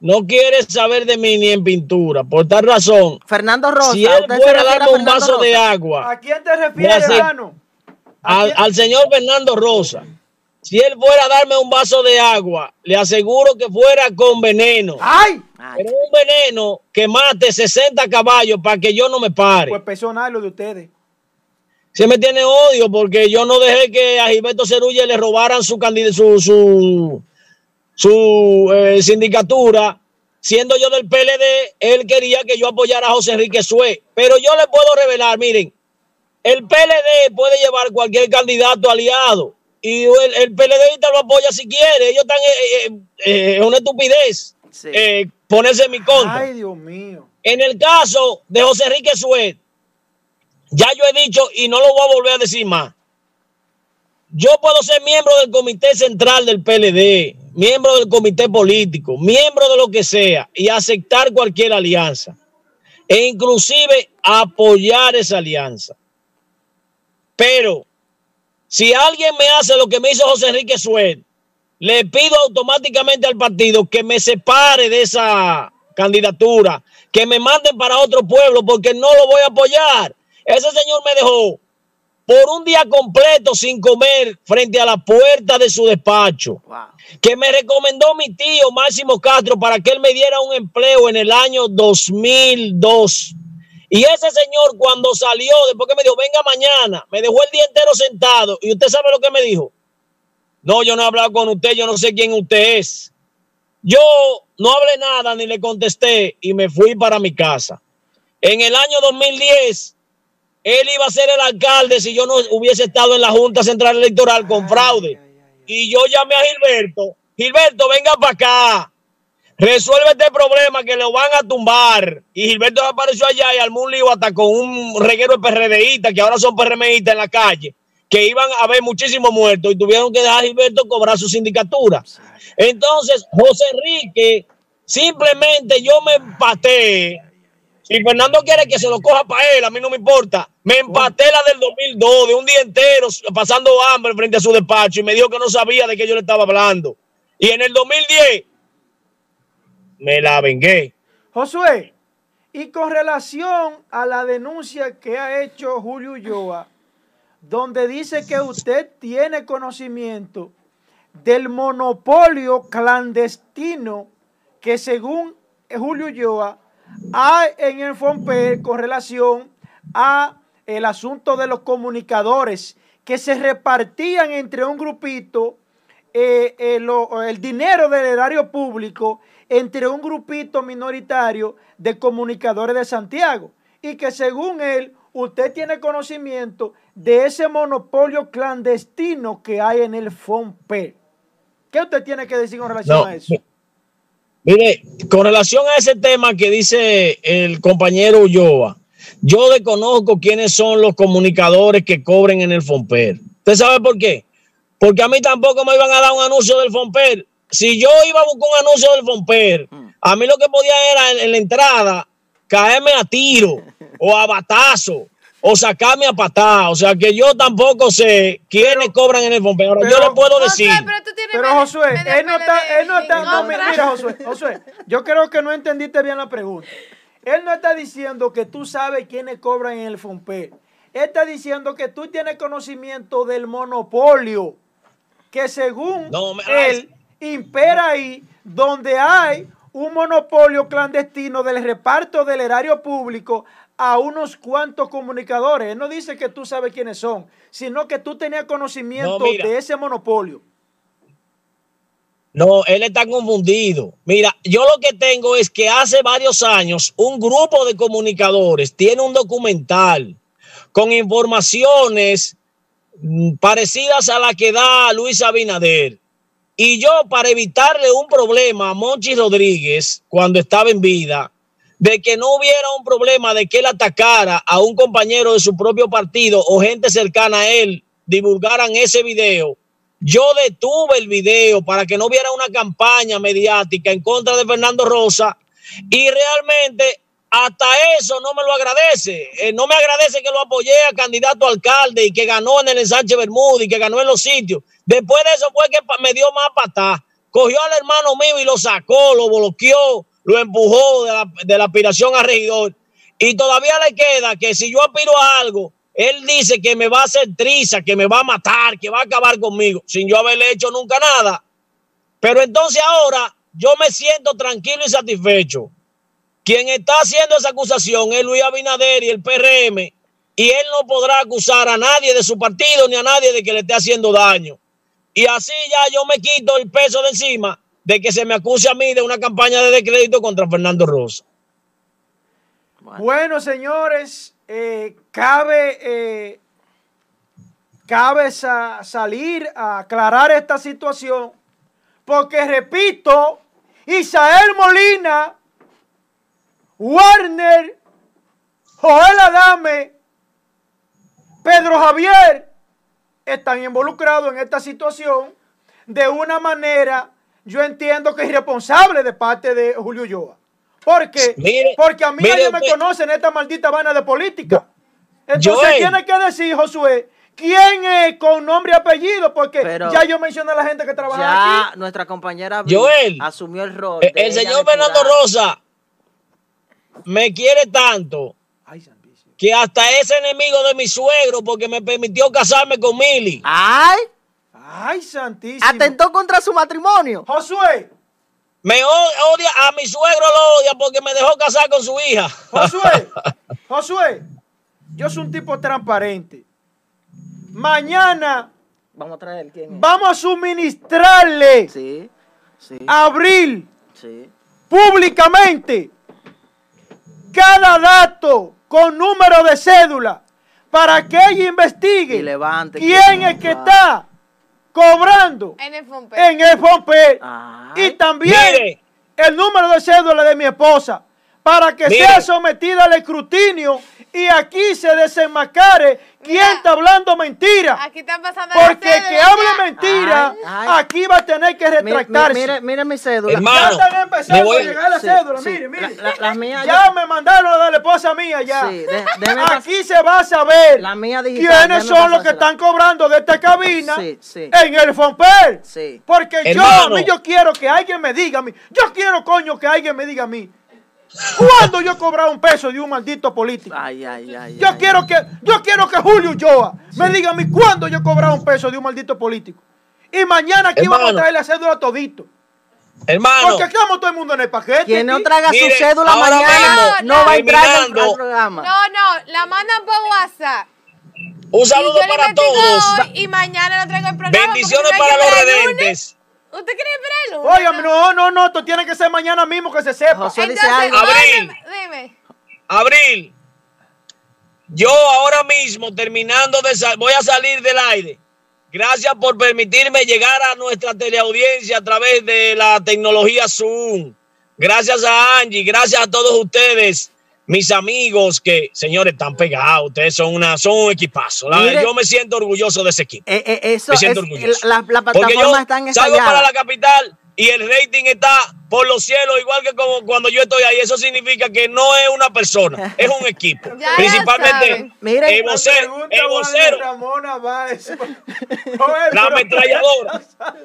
no quiere saber de mí ni en pintura. Por tal razón, Fernando Rosa. si él ¿usted se fuera a darme un vaso de agua ¿A quién te refieres, hermano? Al señor Fernando Rosa, si él fuera a darme un vaso de agua, le aseguro que fuera con veneno. ¡Ay! Pero un veneno que mate 60 caballos para que yo no me pare. Pues personal lo de ustedes. Se me tiene odio porque yo no dejé que a Gilberto Cerulle le robaran su su, su, su eh, sindicatura. Siendo yo del PLD, él quería que yo apoyara a José Enrique Sue. Pero yo le puedo revelar, miren, el PLD puede llevar cualquier candidato aliado y el, el PLDista lo apoya si quiere. Ellos están, eh, eh, eh, es una estupidez sí. eh, ponerse en mi contra. Ay, Dios mío. En el caso de José Enrique Suet, ya yo he dicho y no lo voy a volver a decir más. Yo puedo ser miembro del comité central del PLD, miembro del comité político, miembro de lo que sea y aceptar cualquier alianza e inclusive apoyar esa alianza. Pero si alguien me hace lo que me hizo José Enrique Suet, le pido automáticamente al partido que me separe de esa candidatura, que me manden para otro pueblo porque no lo voy a apoyar. Ese señor me dejó por un día completo sin comer frente a la puerta de su despacho, Wow. que me recomendó mi tío Máximo Castro para que él me diera un empleo en el año 2002. Y ese señor cuando salió, después que me dijo, venga mañana, me dejó el día entero sentado y usted sabe lo que me dijo. No, yo no he hablado con usted, yo no sé quién usted es. Yo no hablé nada ni le contesté y me fui para mi casa. En el año 2010, él iba a ser el alcalde si yo no hubiese estado en la Junta Central Electoral con fraude. Y yo llamé a Gilberto. Gilberto, venga para acá. Resuelve este problema que lo van a tumbar. Y Gilberto apareció allá y armó un lío hasta con un reguero de PRDistas que ahora son PRMistas en la calle, que iban a haber muchísimos muertos y tuvieron que dejar a Gilberto cobrar su sindicatura. Entonces, José Enrique, simplemente yo me empaté. Si Fernando quiere que se lo coja para él, a mí no me importa. Me empaté la del 2002, de un día entero pasando hambre frente a su despacho y me dijo que no sabía de qué yo le estaba hablando. Y en el 2010 me la vengué. Josué, y con relación a la denuncia que ha hecho Julio Ulloa, donde dice que usted tiene conocimiento del monopolio clandestino que según Julio Ulloa hay en el FOMPE con relación a el asunto de los comunicadores que se repartían entre un grupito eh, eh, el dinero del erario público entre un grupito minoritario de comunicadores de Santiago y que según él usted tiene conocimiento de ese monopolio clandestino que hay en el FOMPE. ¿Qué usted tiene que decir con relación No, a eso? Mire, con relación a ese tema que dice el compañero Ulloa, yo desconozco quiénes son los comunicadores que cobren en el Fomper. ¿Usted sabe por qué? Porque a mí tampoco me iban a dar un anuncio del Fomper. Si yo iba a buscar un anuncio del Fomper, a mí lo que podía era en, en la entrada caerme a tiro o a batazo o sacarme a patada. O sea que yo tampoco sé quiénes cobran en el Fomper. Ahora, yo le puedo Josué, decir. pero tú tienes Pero medio- Josué, él no está, él no está, no, mira Josué, Josué, yo creo que no entendiste bien la pregunta. Él no está diciendo que tú sabes quiénes cobran en el FOMPE. Él está diciendo que tú tienes conocimiento del monopolio que según No, me- él impera ahí donde hay un monopolio clandestino del reparto del erario público a unos cuantos comunicadores. Él no dice que tú sabes quiénes son, sino que tú tenías conocimiento No, de ese monopolio. No, él está confundido. Mira, yo lo que tengo es que hace varios años un grupo de comunicadores tiene un documental con informaciones mm, parecidas a la que da Luis Abinader. Y yo, para evitarle un problema a Monchi Rodríguez cuando estaba en vida, de que no hubiera un problema de que él atacara a un compañero de su propio partido o gente cercana a él, divulgaran ese video, yo detuve el video para que no hubiera una campaña mediática en contra de Fernando Rosa Y realmente hasta eso no me lo agradece. Eh, no me agradece que lo apoyé a candidato a alcalde y que ganó en el ensanche Bermúdez y que ganó en los sitios. Después de eso fue que me dio más patá. Cogió al hermano mío y lo sacó, lo bloqueó, lo empujó de la, de la aspiración a regidor. Y todavía le queda que si yo aspiro a algo, él dice que me va a hacer triza, que me va a matar, que va a acabar conmigo, sin yo haberle hecho nunca nada. Pero entonces ahora yo me siento tranquilo y satisfecho. Quien está haciendo esa acusación es Luis Abinader y el PRM, y él no podrá acusar a nadie de su partido ni a nadie de que le esté haciendo daño. Y así ya yo me quito el peso de encima de que se me acuse a mí de una campaña de descrédito contra Fernando Rosa. Bueno, señores, eh, cabe, eh, cabe sa- salir a aclarar esta situación, porque repito, Isael Molina, Warner, Joel Adame, Pedro Javier están involucrados en esta situación de una manera, yo entiendo que es irresponsable de parte de Julio Yoa. ¿Por qué? Mire, Porque a mí mire nadie me usted. conoce en esta maldita vaina de política. Entonces Joel. tiene que decir, Josué, quién es con nombre y apellido, porque Pero ya yo mencioné a la gente que trabaja Ya aquí. nuestra compañera Joel. asumió el rol. De El ella señor. Fernando Rosa me quiere tanto Ay, Santísimo. que hasta es enemigo de mi suegro porque me permitió casarme con Mili. ¡Ay! Ay, santísimo. Atentó contra su matrimonio. Josué, Me odia, a mi suegro lo odia porque me dejó casar con su hija. Josué, Josué, yo soy un tipo transparente. Mañana Vamos a traer quién es. vamos a suministrarle Sí, sí, a Abril sí. públicamente cada dato con número de cédula para que ella investigue Y levante quién es que está cobrando En el Fompe. y también Mire. el número de cédula de mi esposa para que Mire. sea sometida al escrutinio y aquí se desenmascare quién Mira. está hablando mentira. Aquí están pasando Porque el que hable mentira, Ay, ay. aquí va a tener que retractarse. mire, mire mi cédula. Hermano, ya están empezando voy- a llegar las Sí, cédulas, sí. mire, mire. La- la- las mías ya yo- me mandaron la de la esposa mía ya. Sí, de- déjeme pas- Aquí se va a saber La mía digital, quiénes son los que están cobrando de esta cabina Sí, sí. en el Fomper. Sí. Porque yo, a mí, yo quiero que alguien me diga a mí. Yo quiero, coño, que alguien me diga a mí. ¿Cuándo yo he cobrado un peso de un maldito político? Ay, ay, ay. Yo ay. quiero que, yo quiero que Julio Ulloa me diga a mí cuándo yo he cobrado un peso de un maldito político. Y mañana aquí vamos a traer la cédula todito. Hermano, Porque estamos todo el mundo en el paquete. Quien no traiga Mire, su cédula mañana mismo, no va a entrar al- programa. No, no, la mandan por WhatsApp. un Y saludo para todos. hoy y mañana lo traigo el programa. Bendiciones para los redentes. ¿Usted quiere esperar el lunes? No, no, no, esto tiene que ser mañana mismo que se sepa. José dice Entonces, algo. Abril. dime. Abril, yo ahora mismo terminando de sal- voy a salir del aire. Gracias por permitirme llegar a nuestra teleaudiencia a través de la tecnología Zoom. Gracias a Angie, gracias a todos ustedes, mis amigos que, señores, están pegados. Ustedes son una, son un equipazo. La- Mire. yo me siento orgulloso de ese equipo. Eh, eh, eso Me es, siento orgulloso. la, la Porque yo salgo para la capital y el rating está por los cielos, igual que como cuando yo estoy ahí. Eso significa que no es una persona, es un equipo. Ya Principalmente. Miren, el La vocero, el vocero, Ramona Báez. Joder, la ametralladora.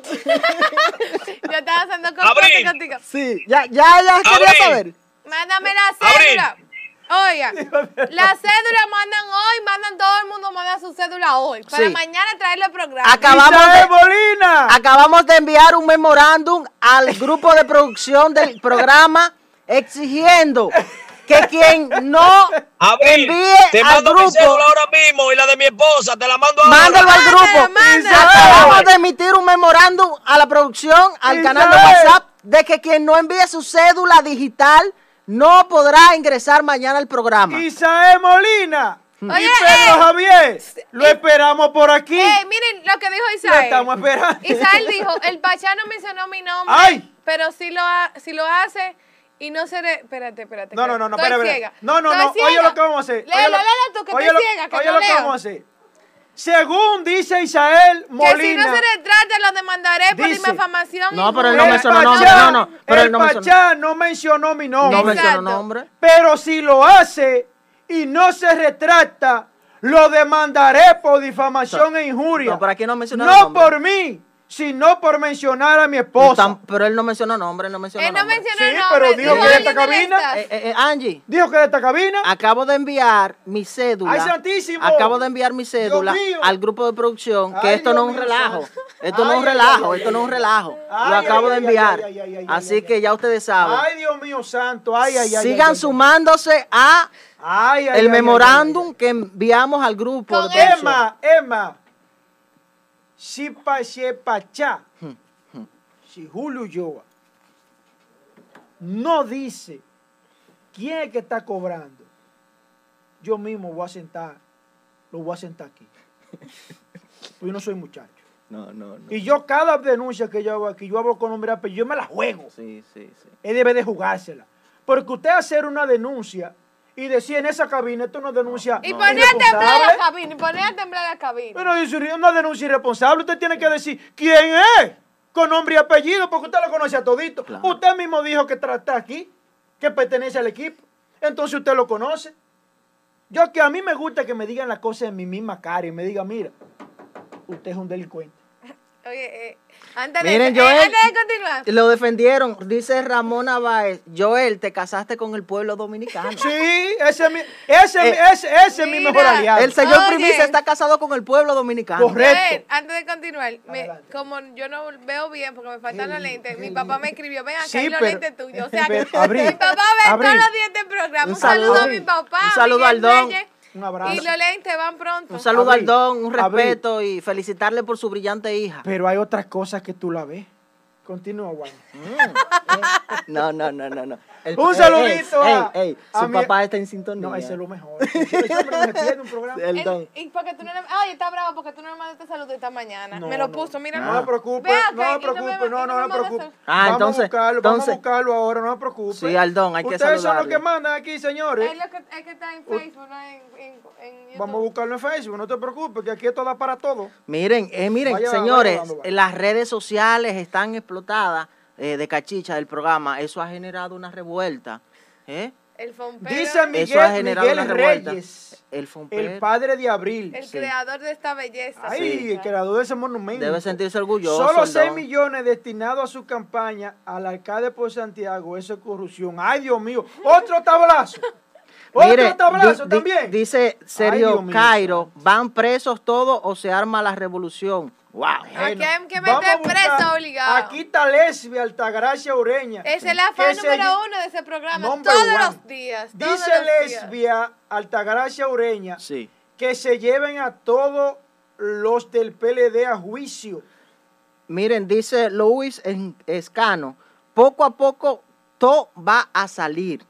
Yo estaba haciendo compote contigo. Sí, ya, ya ella quería Abril. saber. Mándame la Abril. cédula. Oiga, la cédula mandan hoy, mandan todo el mundo, manda su cédula hoy. Para Sí. mañana traerle el programa. Acabamos de, Molina. acabamos de enviar un memorándum al grupo de producción del programa exigiendo que quien no Abril, envíe te al mando mi grupo, cédula ahora mismo y la de mi esposa, te la mando ahora. mándalo al grupo. mándalo. Acabamos de emitir un memorándum a la producción, al canal de. WhatsApp, de que quien no envíe su cédula digital no podrá ingresar mañana al programa. Isael Molina. Oye, y Pedro eh, Javier. Lo esperamos por aquí. Eh, miren lo que dijo Lo Isael. estamos esperando. Isael dijo, el Pachá no mencionó mi nombre, ¡Ay! pero sí lo, ha- sí lo hace y no se... re- Espérate, espérate. No, no, no, no, espera, espera. No, no, Estoy no. Oye lo que vamos a hacer. Léelo, léelo tú, que oye estoy lo- ciega, que Oye no lo que vamos a hacer. Según dice Isael Molina. Que si no se retrata, lo demandaré por Dice- difamación. No, pero él no mencionó nombre, no, no, pero el él no mencionó- Pachá no mencionó mi nombre. No mencionó Exacto. nombre. Pero si lo hace y no se retracta, lo demandaré por difamación e injuria. No, pero aquí no mencionó No nombre. por mí, sino por mencionar a mi esposa. Pero él no mencionó nombre, él no mencionó Él no nombre. mencionó Sí, pero dijo que alguien esta cabina-. Eh, eh, Angie, Dijo que de esta cabina. acabo de enviar mi cédula. ¡Ay, santísimo! Acabo de enviar mi cédula al grupo de producción, que Ay, esto no es un relajo. Esto no es un relajo, ay, esto ay, no es un relajo. Ay, Lo acabo de enviar. ay, ay, ay, Así ay, que ya ustedes saben. Ay, Dios mío santo. Ay, ay, ay. Sigan sumándose a ay, ay, el ay, memorándum que enviamos al grupo Con de. Emma, Emma. Si pa si pachá. Si Julio Yoa no dice quién es que está cobrando, yo mismo voy a sentar, lo voy a sentar aquí. Pues yo no soy muchacho. No, no, no. Y yo cada denuncia que yo hago aquí, yo hablo con nombre pero yo me la juego. Sí, sí, sí. Él debe de jugársela. Porque usted hacer una denuncia y decir en esa cabina, esto no es denuncia Y poner a temblar irresponsable. la cabina. Y poner a temblar la cabina. Pero dice una denuncia irresponsable, usted tiene que decir quién es, con nombre y apellido, porque usted lo conoce a todito. Claro. Usted mismo dijo que está aquí, que pertenece al equipo. Entonces usted lo conoce. Yo que a mí me gusta que me digan las cosas en mi misma cara y me digan, mira, usted es un delincuente. Oye, eh, antes, de, Miren, eh, Joel, antes de continuar. Lo defendieron, dice Ramona Báez. Joel, te casaste con el pueblo dominicano. Sí, ese es mi, ese, Eh, ese, ese es mi mejor aliado. El señor Oye. Primicia está casado con el pueblo dominicano. Correcto. Joel, antes de continuar, me- como yo no veo bien porque me faltan los lentes, mi papá me escribió, ven acá Sí, hay los lentes tuyos. O sea, pero, que Abril, mi papá ve todos los días del programa. Un Un, saludo saludo. a mi papá. Un saludo Miguel al don. Reyes, Un abrazo. Y los lentes van pronto. Un saludo Abril, al don, un Abril. respeto y felicitarle por su brillante hija. Pero hay otras cosas que tú la ves. Continúa, Juan. No, no, no, no, no. El- Un saludito ey, ey, ey, a su papá está en sintonía. No, ese es lo mejor. Pierde un programa. El don. y porque tú no le, ay, está bravo porque tú no le mandaste saludo esta mañana. No, me lo no. puso, mira. No se preocupe, Ve acá, no me- preocupe, y no, no me se manda preocupe. sal- Ah, vamos entonces- a buscarlo, vamos a buscarlo ahora, no se preocupe. Sí, Aldón, hay que Ustedes son los saludarlo. que mandan aquí, señores. Es lo que, es que está en Facebook, no en, en, en YouTube. Vamos a buscarlo en Facebook, no te preocupes, que aquí esto da para todo. Miren, eh, miren, Vaya- señores, vaya las redes sociales están explotadas eh, de cachicha del programa. Eso ha generado una revuelta. ¿eh? El fompero, Dice Eso ha Miguel, generado Miguel una revuelta. Reyes, El padre de Abril. el sí. creador de esta belleza. Ay, Sí. el creador de ese monumento. debe sentirse orgulloso. Solo el 6 don. millones destinados a su campaña al alcalde por Santiago. Eso es corrupción. Ay, Dios mío. Otro tablazo. Otro Mire, tablazo di- di- también. dice Sergio Cairo, van presos todos o se arma la revolución. Wow. Aquí hay que vamos meter a buscar- preso obligado. Aquí está Lesbia Altagracia Ureña. Es el afán que se número uno de ese programa. Number todos one. los días. todos Dice los días. Lesbia Altagracia Ureña Sí. que se lleven a todos los del PLD a juicio. Miren, dice Luis En- Escano, poco a poco todo va a salir.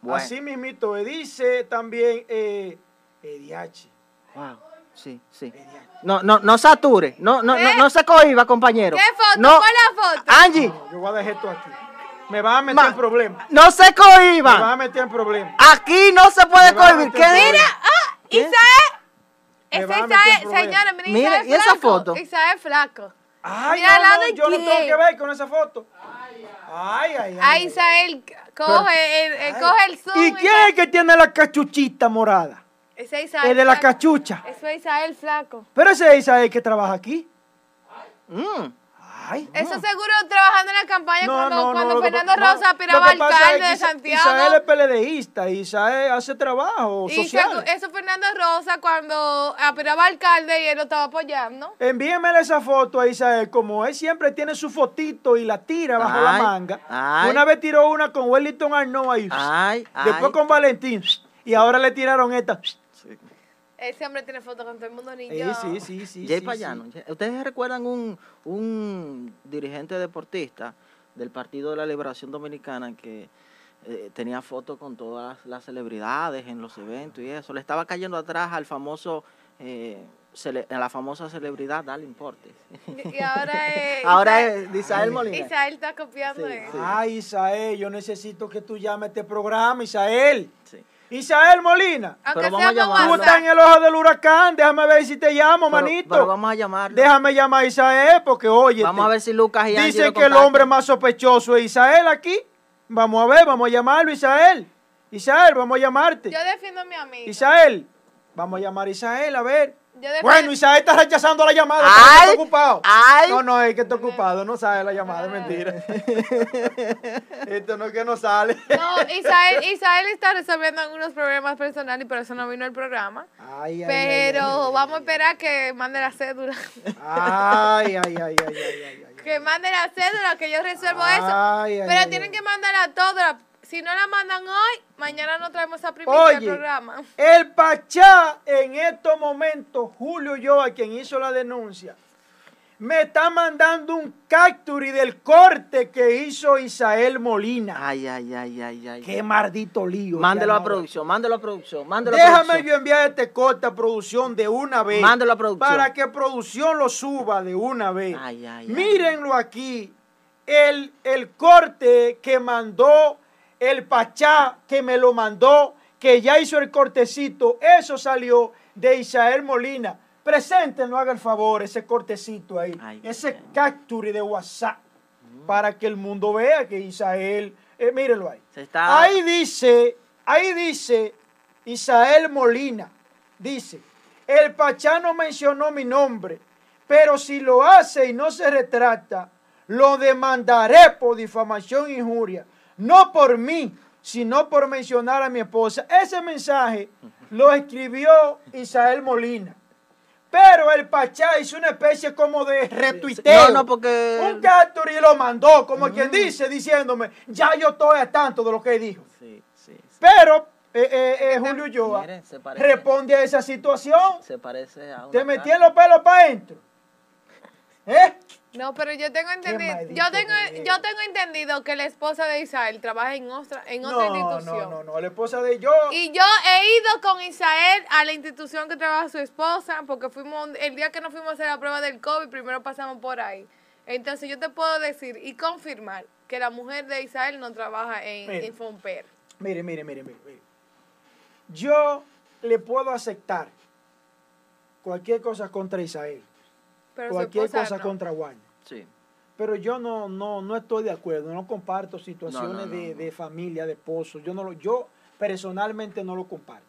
Bueno, Así mismito. eh, Dice también eh, EDH. wow, sí, sí. No, no, no sature, no, no, no, no se cohiba, compañero. ¿Qué foto? No, ¿Cuál es la foto? Angie, No, yo voy a dejar esto aquí. Me van a meter Ma- en problemas. no se Me van a cohiba. meter en problemas. Aquí no se puede cohibir. ¿Qué? Mira, ah, ¿Qué? Isael. Señora, mira, Mira, Isael ¿y esa flaco. foto? Isael flaco. Ay, Mira, no, no, yo no tengo que ver con esa foto. Ay, ay, ay. Ahí Isael coge el, el- coge el zoom. ¿Y quién es el que tiene la cachuchita morada? Ese Isael El de la flaco. cachucha. Eso es Isael flaco. Pero ese es Isael que trabaja aquí. Mm. Ay. Eso seguro trabajando en la campaña cuando, cuando lo que Fernando no, Rosa aspiraba pasa es alcalde que de Santiago. Isael es PLDista, Isael hace trabajo Y social. se- eso Fernando Rosa cuando aspiraba alcalde y él lo estaba apoyando. Envíenmele esa foto a Isael, como él siempre tiene su fotito y la tira bajo la manga. ay. Una vez tiró una con Wellington Arnaud ahí. Ay, Después ay. con Valentín. Y ahora le tiraron esta. Ese hombre tiene fotos con todo el mundo niño. sí, sí, sí. Jay sí, Payano. sí. ¿Ustedes recuerdan un, un dirigente deportista del Partido de la Liberación Dominicana que eh, tenía fotos con todas las celebridades en los eventos y eso? Le estaba cayendo atrás al famoso, eh, cele- a la famosa celebridad Dale Importe. Y ahora es. Ahora es Isael Molina. Isael está copiando Sí, eso. sí. Ay, Isael, yo necesito que tú llames a este programa, Isael. Sí. Isael Molina, Pero vamos a tú estás en el ojo del huracán, déjame ver si te llamo, Pero- manito. Pero vamos a llamarlo. Déjame llamar a Isael porque, oye, Vamos a ver si Lucas y Angie dicen lo que el hombre más sospechoso es Isael aquí. Vamos a ver, vamos a llamarlo, Isael. Isael, vamos a llamarte. Yo defiendo a mi amiga. Isael, vamos a llamar a Isael, a ver. Bueno, Isael está rechazando la llamada. Ay, porque está ocupado. ay. No, no, es que está ocupado. No sabe la llamada, es mentira. Esto no es que no sale. No, Isael, Isael está resolviendo algunos problemas personales y por eso no vino al programa. Ay, ay, ay, Pero ay, ay, vamos a esperar que mande la cédula. Ay, ay, ay, ay, ay, ay, ay. que mande la cédula, que yo resuelvo Ay, eso. ay, Pero ay, tienen ay. que mandarla toda. Si no la mandan hoy, mañana no traemos a primicia al Oye, programa. el Pachá en estos momentos, Julio yo, a quien hizo la denuncia, me está mandando un capture del corte que hizo Isael Molina. Ay, ay, ay, ay, ay. Qué maldito lío. Mándelo a producción, mándelo a producción, mándelo a Déjame producción. yo enviar este corte a producción de una vez. Mándelo a producción. Para que producción lo suba de una vez. Ay, ay, ay. Mírenlo aquí. El, el corte que mandó el Pachá, que me lo mandó, que ya hizo el cortecito, eso salió de Isael Molina. Preséntenlo, haga el favor, ese cortecito ahí. Ay, ese capture de WhatsApp. Para que el mundo vea que Isael. eh, mírenlo ahí. Se está- Ahí dice, ahí dice Isael Molina, dice, el Pachá no mencionó mi nombre, pero si lo hace y no se retrata, lo demandaré por difamación e injuria, no por mí, sino por mencionar a mi esposa. Ese mensaje lo escribió Isael Molina. Pero el Pachá hizo una especie como de retuiteo. No, no, porque- Un capture y lo mandó, como quien dice, diciéndome, ya yo estoy a tanto de lo que dijo. Sí, sí, sí. Pero eh, eh, eh, Julio Ulloa Miren, responde a esa situación. Se parece a una Te metí en los pelos para adentro. ¿Eh? No, pero yo tengo entendido, yo tengo, yo tengo entendido que la esposa de Isael trabaja en otra, en No, otra no, institución. no, no. La esposa de yo. Y yo he ido con Isael a la institución que trabaja su esposa, porque fuimos, el día que nos fuimos a hacer la prueba del COVID, primero pasamos por ahí. Entonces yo te puedo decir y confirmar que la mujer de Isael no trabaja en, en Fomper. Mire, mire, mire, mire, mire. Yo le puedo aceptar cualquier cosa contra Isael, Pero cualquier cosa no. contra Juan. Sí. Pero yo no, no, no estoy de acuerdo, no comparto situaciones No, no, no, de, no. de familia, de esposo. Yo no lo, yo personalmente no lo comparto.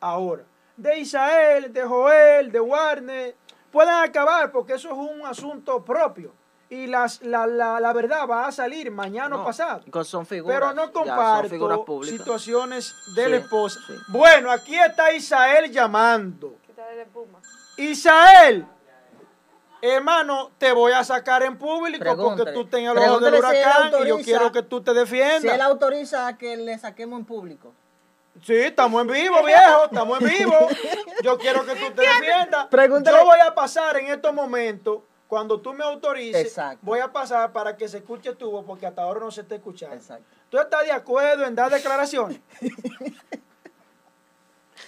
Ahora, de Isael, de Joel, de Warner, pueden acabar porque eso es un asunto propio. Y las, la, la, la verdad va a salir mañana o No, pasado. Son figuras. Pero no ya, son figuras comparto situaciones de la Sí, esposa. sí. Bueno, aquí está Isael llamando. La. Isael, hermano, te voy a sacar en público porque tú tengas el ojo del si huracán y yo quiero que tú te Si él defiendas. autoriza a que le saquemos en público. Sí, estamos en vivo, viejo, estamos en vivo. Yo quiero que tú te defiendas. Pregúntale- Yo voy a pasar en estos momentos, cuando tú me autorices, Exacto. voy a pasar para que se escuche tu voz porque hasta ahora no se está escuchando. Exacto. ¿Tú estás de acuerdo en dar declaraciones?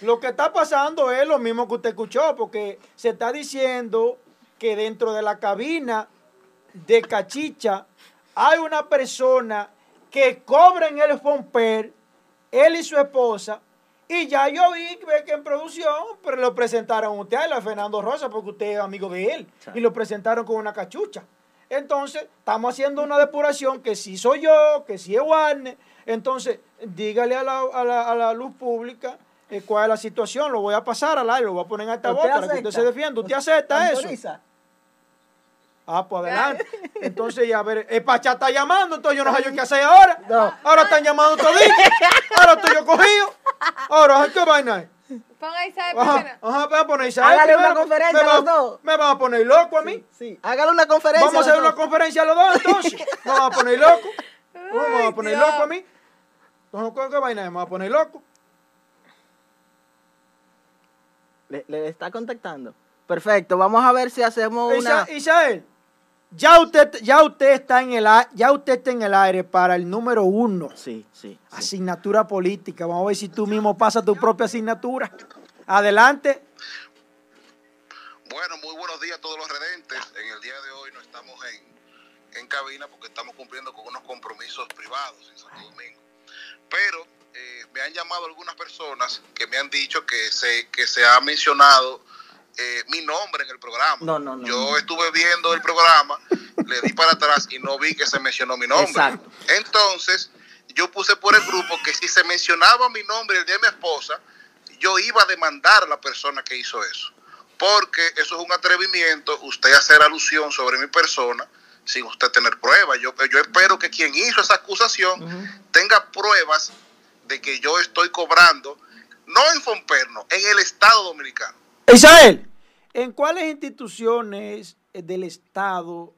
lo que está pasando es lo mismo que usted escuchó, porque se está diciendo que dentro de la cabina de Cachicha hay una persona que cobra en el Fomper, él y su esposa, y ya yo vi ve que en producción, pero lo presentaron a usted, a Fernando Rosa, porque usted es amigo de él, y lo presentaron con una cachucha. Entonces, estamos haciendo una depuración que si soy yo, que si es Warner. Entonces, dígale a la, a la- a la luz pública eh, cuál es la situación. Lo voy a pasar al aire, lo voy a poner en altavoz ¿Usted para que usted se defienda. ¿Usted acepta eso? Ah, pues adelante. Entonces, ya a ver, el Pachá está llamando, entonces yo no sé yo qué hacer ahora. No. Ahora están llamando todito. Ahora estoy yo cogido. Ahora, ¿qué vaina es? Ponga a Isael Ajá, ajá, voy a poner Isael Hágale una conferencia me a los dos. Me van a poner loco a mí. Sí. Hágale una conferencia. Vamos a hacer una dos. conferencia los dos entonces. Me van a poner loco. Me van a poner Dios. loco a mí. Entonces, ¿qué vaina es? Me van a poner loco. Le, le está contactando. Perfecto. Vamos a ver si hacemos una. Isa- Isael, ya usted, ya usted está en el a- ya usted está en el aire para el número uno. Sí, sí. sí. Asignatura política. Vamos a ver si tú mismo pasas tu propia asignatura. Adelante. Bueno, muy buenos días a todos los redentes. En el día de hoy no estamos en, en cabina porque estamos cumpliendo con unos compromisos privados en Santo Domingo. Pero eh, me han llamado algunas personas que me han dicho que se, que se ha mencionado eh, mi nombre en el programa. No, no, no, Yo estuve viendo el programa, le di para atrás y no vi que se mencionó mi nombre. Exacto. Entonces, yo puse por el grupo que si se mencionaba mi nombre el día de mi esposa, yo iba a demandar a la persona que hizo eso. Porque eso es un atrevimiento, usted hacer alusión sobre mi persona sin usted tener pruebas. Yo, yo espero que quien hizo esa acusación tenga pruebas de que yo estoy cobrando, no en Fomperno, en el Estado Dominicano. Isabel, ¿en cuáles instituciones eh, del Estado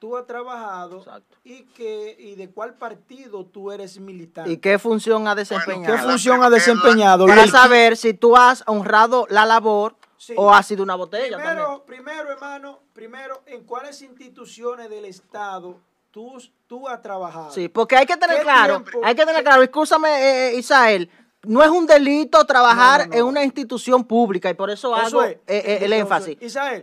tú has trabajado Exacto. y, que, y de cuál partido tú eres militante? ¿Y qué función ha ¿Qué desempeñado? fun- función ha desempeñado? Para El- saber si tú has honrado la labor Sí. o ha sido una botella también. primero, primero, hermano, primero, ¿en cuáles instituciones del Estado tú, tú has trabajado? Sí, porque hay que tener ¿Qué claro, tiempo? hay que tener claro, escúchame, eh, eh, Isael, no es un delito trabajar No, no, no. en una institución pública y por eso hago Josué, eh, eh, el énfasis.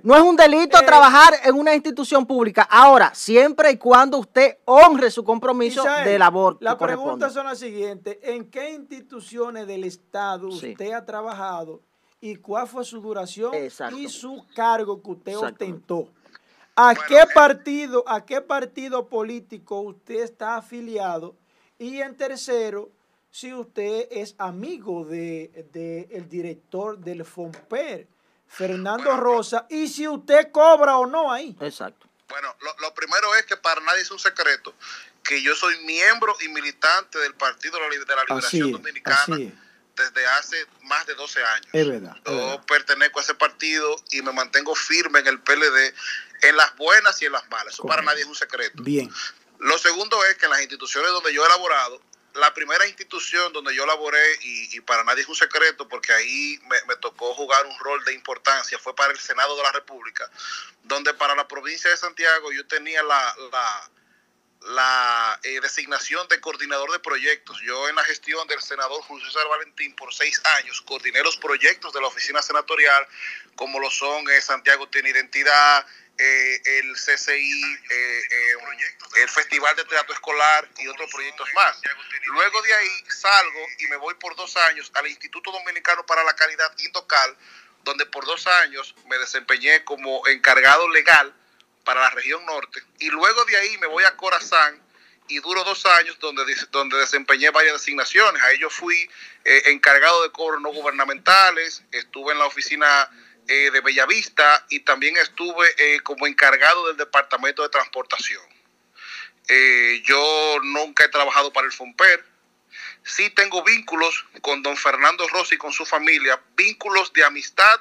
No es un delito eh, trabajar en una institución pública. Ahora, siempre y cuando usted honre su compromiso Isael, de labor. Las preguntas son las siguientes. ¿En qué instituciones del Estado Sí. usted ha trabajado y cuál fue su duración Exacto. y su cargo que usted ostentó? ¿A Bueno, qué eh. partido, a qué partido político usted está afiliado? Y en tercero, si usted es amigo de, de el director del FOMPER, Fernando Rosa, y si usted cobra o no ahí. Exacto. Bueno, lo, lo primero es que para nadie es un secreto que yo soy miembro y militante del Partido de la, Así Liberación es, Dominicana así desde hace más de 12 años. Es verdad, es Yo verdad. pertenezco a ese partido y me mantengo firme en el PLD en las buenas y en las malas. Eso para nadie es un secreto. Bien. Lo segundo es que en las instituciones donde yo he elaborado, la primera institución donde yo laboré, y, y para nadie es un secreto, porque ahí me, me tocó jugar un rol de importancia, fue para el Senado de la República, donde para la provincia de Santiago yo tenía la, la, eh, designación de coordinador de proyectos. Yo en la gestión del senador Julio César Valentín por seis años coordiné los proyectos de la oficina senatorial, como lo son eh, Santiago tiene identidad, eh, el CCI, eh, eh, el Festival de Teatro Escolar y otros proyectos más. Luego de ahí salgo y me voy por dos años al Instituto Dominicano para la Calidad Indocal, donde por dos años me desempeñé como encargado legal para la región norte. Y luego de ahí me voy a Corazán y duro dos años donde, donde desempeñé varias designaciones. Ahí yo fui eh, encargado de cobros no gubernamentales, estuve en la oficina eh, de Bellavista y también estuve eh, como encargado del Departamento de Transportación. Eh, yo nunca he trabajado para el FOMPER. Sí tengo vínculos con don Fernando Rossi y con su familia, vínculos de amistad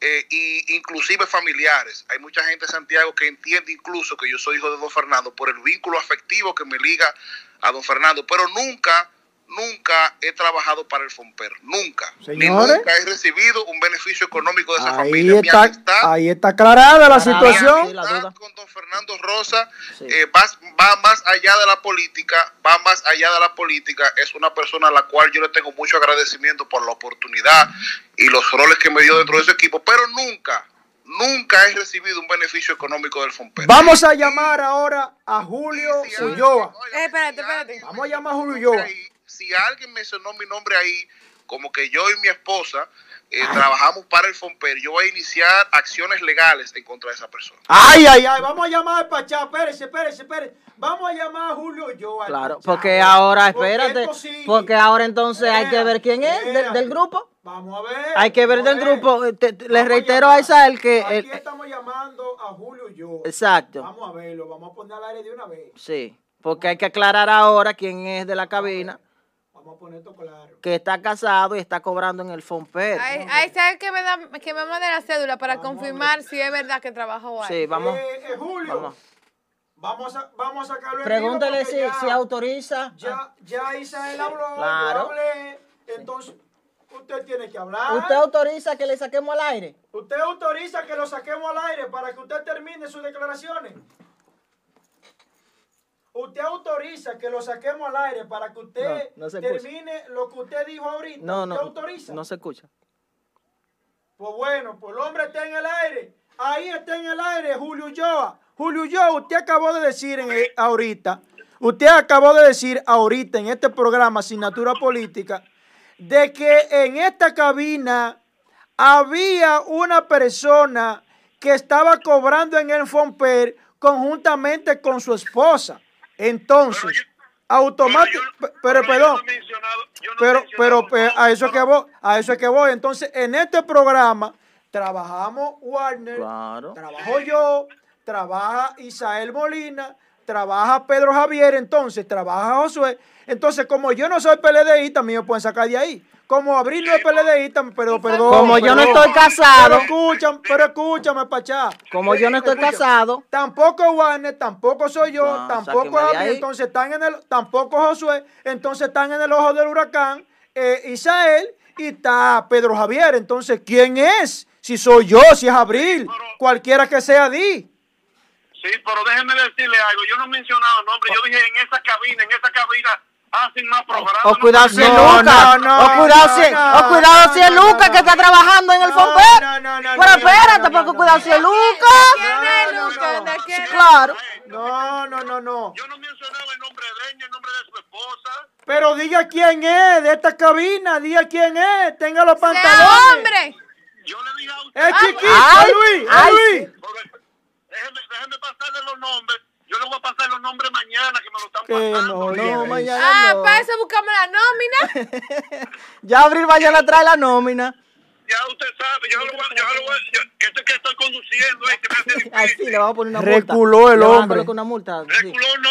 eh, y inclusive familiares. Hay mucha gente en Santiago que entiende incluso que yo soy hijo de don Fernando por el vínculo afectivo que me liga a don Fernando, pero nunca, nunca he trabajado para el FOMPER, nunca. Ni Señores. nunca he recibido un beneficio económico de esa Ahí familia. Mi está, amistad ahí está aclarada la Aclarada, situación. sí, la con don Fernando Rosa Sí. eh, va, va más allá de la política, va más allá de la política. Es una persona a la cual yo le tengo mucho agradecimiento por la oportunidad y los roles que me dio dentro de su equipo, pero nunca, nunca he recibido un beneficio económico del FOMPER. Vamos a llamar ahora a Julio Ulloa. óigame, Eh, espérate, espérate. Vamos a llamar a Julio mi Ulloa. Si alguien mencionó mi nombre ahí, como que yo y mi esposa eh, trabajamos para el FOMPER, yo voy a iniciar acciones legales en contra de esa persona. Ay, ay, ay, vamos a llamar al Pachá. Espérese, espérese, espérese. Vamos a llamar a Julio al Claro, Pachá. porque ahora, espérate, porque ahora entonces hay que ver quién es del, grupo. Vamos a ver. Hay que ver a del grupo. Eh, te- te- le Vamos reitero a llamar. Isael que... Aquí el- estamos llamando a Julio Ulloa. exacto, Vamos a verlo, vamos a poner al aire de una vez. sí. Porque hay que aclarar ahora quién es de la cabina, Vamos a poner esto claro. que está casado y está cobrando en el Fonper. Ahí, ahí está el que me, da, que me mande la cédula para Vamos confirmar si es verdad que trabajó ahí. Sí, vamos. Eh, eh, Julio, Vamos. vamos, a, vamos a sacarlo en Pregúntale si, ya- si autoriza. Ya, ya Isael habló, Claro. hablé, entonces usted tiene que hablar. ¿Usted autoriza que le saquemos al aire? Usted autoriza que lo saquemos al aire para que usted termine sus declaraciones. Usted autoriza que lo saquemos al aire para que usted No, no termine lo que usted dijo ahorita. No, ¿Usted no, autoriza? no se escucha. Pues bueno, pues el hombre está en el aire. Ahí está en el aire Julio Ulloa. Julio Ulloa, usted acabó de decir en el- ahorita, Usted acabó de decir ahorita en este programa Asignatura Política de que en esta cabina había una persona que estaba cobrando en el Fomper conjuntamente con su esposa. Entonces, automático, pero, perdón, pero, pero, pero a eso es que voy, a eso es que voy. Entonces, en este programa trabajamos Warner, Claro. trabajo yo, trabaja Isael Molina, trabaja Pedro Javier, entonces trabaja Josué. Entonces, como yo no soy PLDista, a mí me pueden sacar de ahí. Como Abril no es PLDista, pero perdón. Como yo no estoy casado. Pero escúchame, pero escúchame, Pachá. Como yo no estoy Escucha, casado. Tampoco Warner, tampoco soy yo, No, tampoco sáqueme de Abril, entonces están en el, tampoco Josué, entonces están en el ojo del huracán, eh, Isael y está Pedro Javier. Entonces, ¿quién es? Si soy yo, si es Abril, cualquiera que sea di. Sí, pero déjenme decirle algo. Yo no he mencionado nombres. Yo dije en esa cabina, en esa cabina hacen más programas. O cuidado si es no, o cuidado si, o cuidado si es no, que está trabajando en el No, Fomper. no, no, no, Pero espérate, porque cuidado si es ¿De Lucas. quién No, es no, Lucas? no. ¿De quién es? Claro. No, no, no, no. Yo no mencionaba el nombre de ella, el nombre de su esposa. Pero diga quién es de esta cabina, diga quién es, tenga los ¡Sea pantalones. hombre! Yo le dije a usted. Es chiquito, Ay, Luis, Luis. Déjeme, déjeme pasarle los nombres. Yo le voy a pasar los nombres mañana que me lo están pasando. no, no, mañana Ah, no. para eso buscamos la nómina. Ya Abril mañana trae la nómina. Ya usted sabe, yo lo voy, yo lo voy, yo, esto es que estoy conduciendo, es que me hace difícil. Ay, sí, le vamos a poner una multa. Reculó el a hombre. colocar una multa. sí. Reculó no.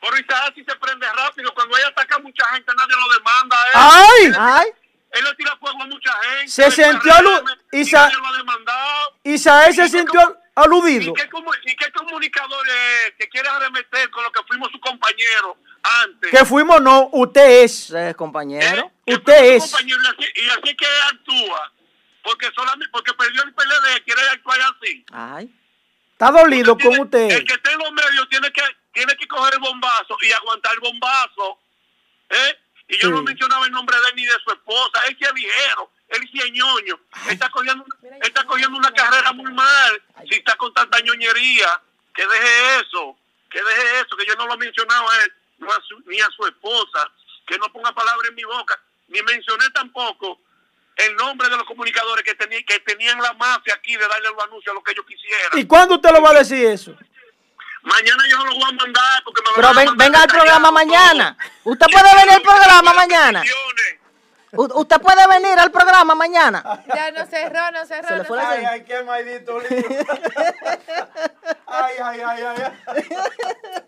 Pero Isaac sí se prende rápido. Cuando ella ataca a mucha gente, nadie lo demanda. ¿eh? ¡Ay! Ay, Él le tira fuego a mucha gente. Se sintió Isa- nadie lo ha demandado. Isael se sintió aludido. ¿Y qué, ¿Y qué comunicador es que quiere arremeter con lo que fuimos su compañero antes? Que fuimos no, usted es. usted es compañero. ¿Eh? Que Usted es. compañero y así, y así que actúa. Porque solamente porque perdió el PLD, quiere actuar así. Ay. Está dolido Tiene- con usted. El que esté en los medios tiene que, tiene que coger el bombazo y aguantar el bombazo. ¿eh? Y yo Sí. no mencionaba el nombre de él ni de su esposa. Él sí es ligero, es ñoño. Está cogiendo, está cogiendo una carrera muy mal. Si está con tanta ñoñería, que deje eso. Que deje eso, que yo no lo he mencionado a él, no a su- ni a su esposa. Que no ponga palabra en mi boca. Ni mencioné tampoco el nombre de los comunicadores que, teni- que tenían la mafia aquí de darle los anuncios a lo que ellos quisieran. ¿Y cuándo usted lo va a decir eso? Mañana yo lo voy a mandar porque me lo Pero van a ven- mandar venga al programa mañana. todo. Usted puede al que programa mañana. U- usted puede venir al programa mañana. Ya no cerró, no cerró. Se le no fue cerró. señal. ay, qué maldito lío. Ay, ay, ay, ay, ay.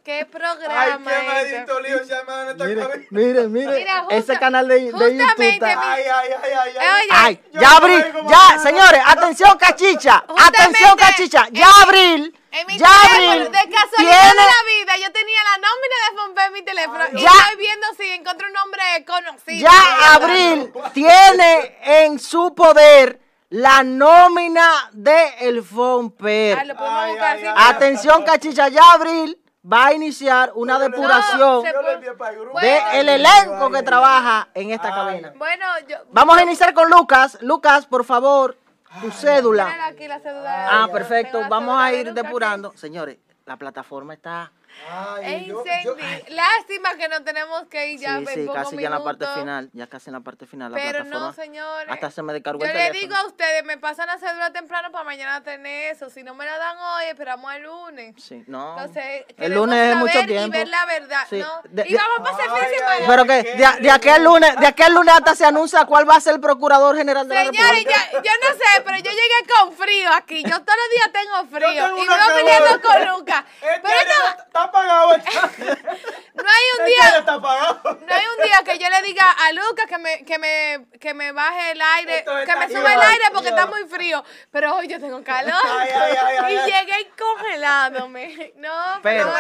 ¿Qué Ay, programa qué este? maldito lío se llama en esta Mire, cabina. mire, mire. Mira, justa- Ese canal de, de YouTube justamente está- mi- Ay, ay, ay, ay, ay. Ay, ya no abril, vengo ya, señores, atención cachicha, Justamente atención cachicha, ya abril, En mi ya teléfono, abril, de casualidad tiene, de la vida, yo tenía la nómina de Fonpe en mi teléfono y Ya. estoy viendo si encuentro un nombre conocido. ya abril tiene en su poder la nómina de el Fomper. Ay, buscar ay, ay. Atención cachicha, ya abril va a iniciar una depuración se Yo le puede- envié para el grupo. Bueno. de Ay, el ay, elenco ay, que ay, trabaja en esta Ay. cabina. Bueno, yo. Vamos a iniciar con Lucas. Lucas, por favor, tu cédula. aquí la cédula. Ah, perfecto. Vamos a ir depurando. Señores, la plataforma está. Ay, Es yo- yo- Lástima que no tenemos que ir ya Sí, sí, casi ya en la parte final. Ya casi en la parte final. La Pero plataforma. no, señores. Hasta se me descargó Yo el le digo a ustedes, me pasan la cédula temprano para mañana tener eso. Si no me la dan hoy, esperamos el lunes. Sí, no. Entonces, el lunes es mucho tiempo. Y ver la verdad, Sí, ¿no? de- y de- vamos a pasar fin Ay, de semana. Pero que de, de aquel lunes, de aquel lunes hasta se anuncia cuál va a ser el procurador general de la Señores, República. yo, yo no sé, pero yo llegué con frío aquí. Yo todos los días tengo frío. tengo y que- peleando con Lucas. Pero no, apagado. No hay un día. está apagado. No hay un día que yo le diga a Lucas que me, que me, que me baje el aire, Esto que me suba el aire porque está muy frío. Pero hoy yo tengo calor. Ay, ay, ay, y ay. llegué congelándome. No, Pero-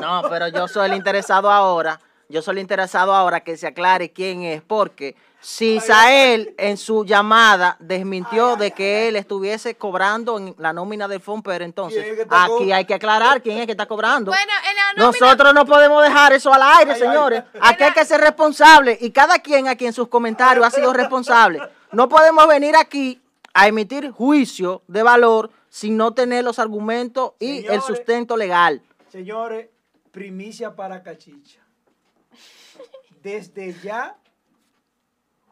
no, pero yo soy el interesado ahora. Yo soy el interesado ahora que se aclare quién es, porque Isael en su llamada desmintió de que él estuviese cobrando en la nómina del Fomper, entonces ¿Quién es que está co- aquí hay que aclarar quién es que está cobrando. Bueno, en la nómina. Nosotros no podemos dejar eso al aire, Ay, señores. ay. Aquí hay que ser responsable y cada quien aquí en sus comentarios ha sido responsable. No podemos venir aquí a emitir juicio de valor sin no tener los argumentos y el sustento legal. Señores, Primicia para Cachicha. Desde ya,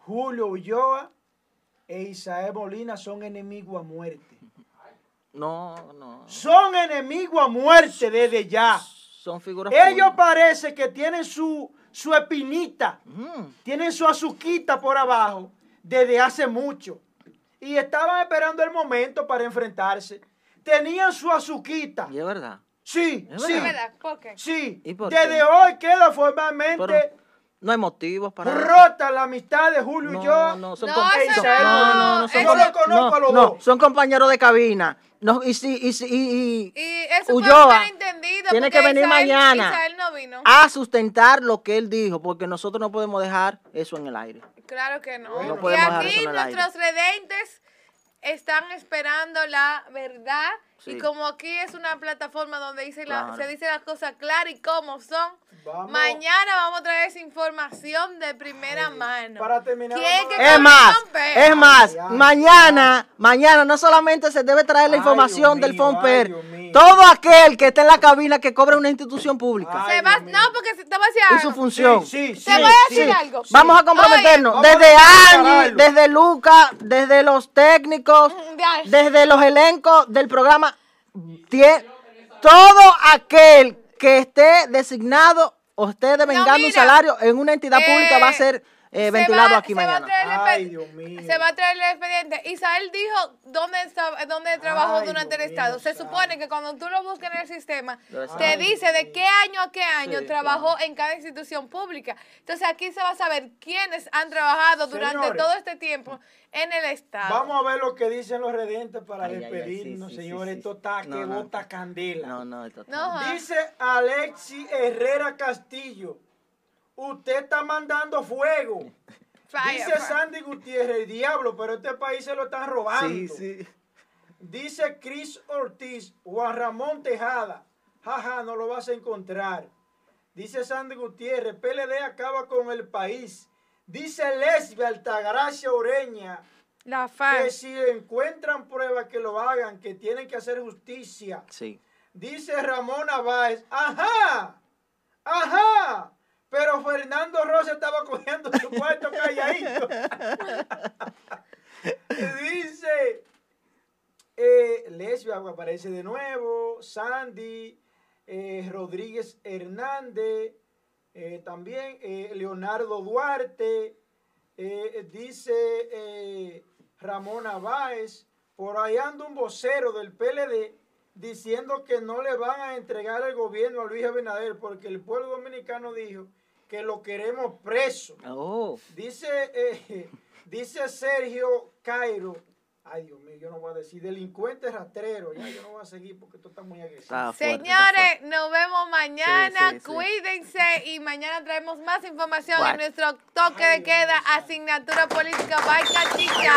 Julio Ulloa e Isael Molina son enemigos a muerte. No, no. Son enemigos a muerte desde ya. Son figuras Ellos públicas. parece que tienen su, su espinita, Mm, tienen su azuquita por abajo desde hace mucho. Y estaban esperando el momento para enfrentarse. Tenían su azuquita. y es verdad. Sí, Es sí, ¿Es verdad? ¿Por qué? sí. ¿Y por Desde qué? hoy queda formalmente Pero no hay motivos para eso. rota la amistad de Julio No, y yo. no, son No, son- no, no, no, no, son lo conozco a los no, dos. son compañeros de cabina. No, y si, y si, y, y- Y eso Ulloa tiene que venir Isael- mañana Isael no vino. a sustentar lo que él dijo, porque nosotros no podemos dejar eso en el aire. Claro que no. No y aquí nuestros redentes están esperando la verdad. Sí. Y como aquí es una plataforma donde dice la- se dice las cosas claras y cómo son, Vamos. mañana vamos a traer esa información de primera mano. para terminar, ¿Quién vamos que a- Es más, es más, Ay, mañana, mañana no solamente se debe traer la Ay, información del mío, FOMPER, todo aquel que esté en la cabina que cobre una institución pública Ay, Se va- no, porque se- te voy a decir y algo. su función. Sí, sí, Te voy a decir sí. algo. Vamos a comprometernos Oye, desde Angie, desde Luca, desde los técnicos, Ya. desde los elencos del programa. Todo aquel que esté designado o esté devengando un salario en una entidad pública va a Eh, ser eh, se ventilado va- aquí se va a mañana. traer el Ay, Dios mío. Se va a traer el expediente. Isael dijo dónde, dónde trabajó Ay, durante el Estado. mío, Se supone que cuando tú lo buscas en el sistema, te dice de qué año a qué año Sí, trabajó en cada institución pública. Entonces aquí se va a saber quiénes han trabajado durante Señores. todo este tiempo en el Estado. Vamos a ver lo que dicen los redentes para Ay, ay, ay, sí, despedirnos, sí, sí, señores. sí. Esto está No, que no. bota candela. No, no, esto está- No, ajá. Dice Alexi Herrera Castillo. Usted está mandando fuego. Fire, Dice. Sandy Gutiérrez, el diablo, pero este país se lo están robando. Sí, sí. Dice Chris Ortiz, Juan Ramón Tejada. Jaja, no lo vas a encontrar. Dice Sandy Gutiérrez, PLD acaba con el país. Dice Lesbia Altagracia Ureña, La que si encuentran pruebas que lo hagan, que tienen que hacer justicia. Sí. Dice Ramona Báez, ajá, ajá, pero Fernando Rosa estaba cogiendo su cuarto calladito. Dice eh, Lesbia aparece de nuevo, Sandy, eh, Rodríguez Hernández, eh, también eh, Leonardo Duarte, dice Ramona Báez, por ahí anda un vocero del PLD diciendo que no le van a entregar el gobierno a Luis Abinader porque el pueblo dominicano dijo que lo queremos preso. Oh. Dice, eh, dice Sergio Cairo, ay Dios mío, yo no voy a decir delincuente rastrero, ya yo no voy a seguir porque esto está muy agresivo. Está fuerte, está Señores, nos vemos mañana. Sí, sí, sí. Cuídense y mañana traemos más información Bueno. en nuestro toque de queda, asignatura política. Bye, Ay, cachicha.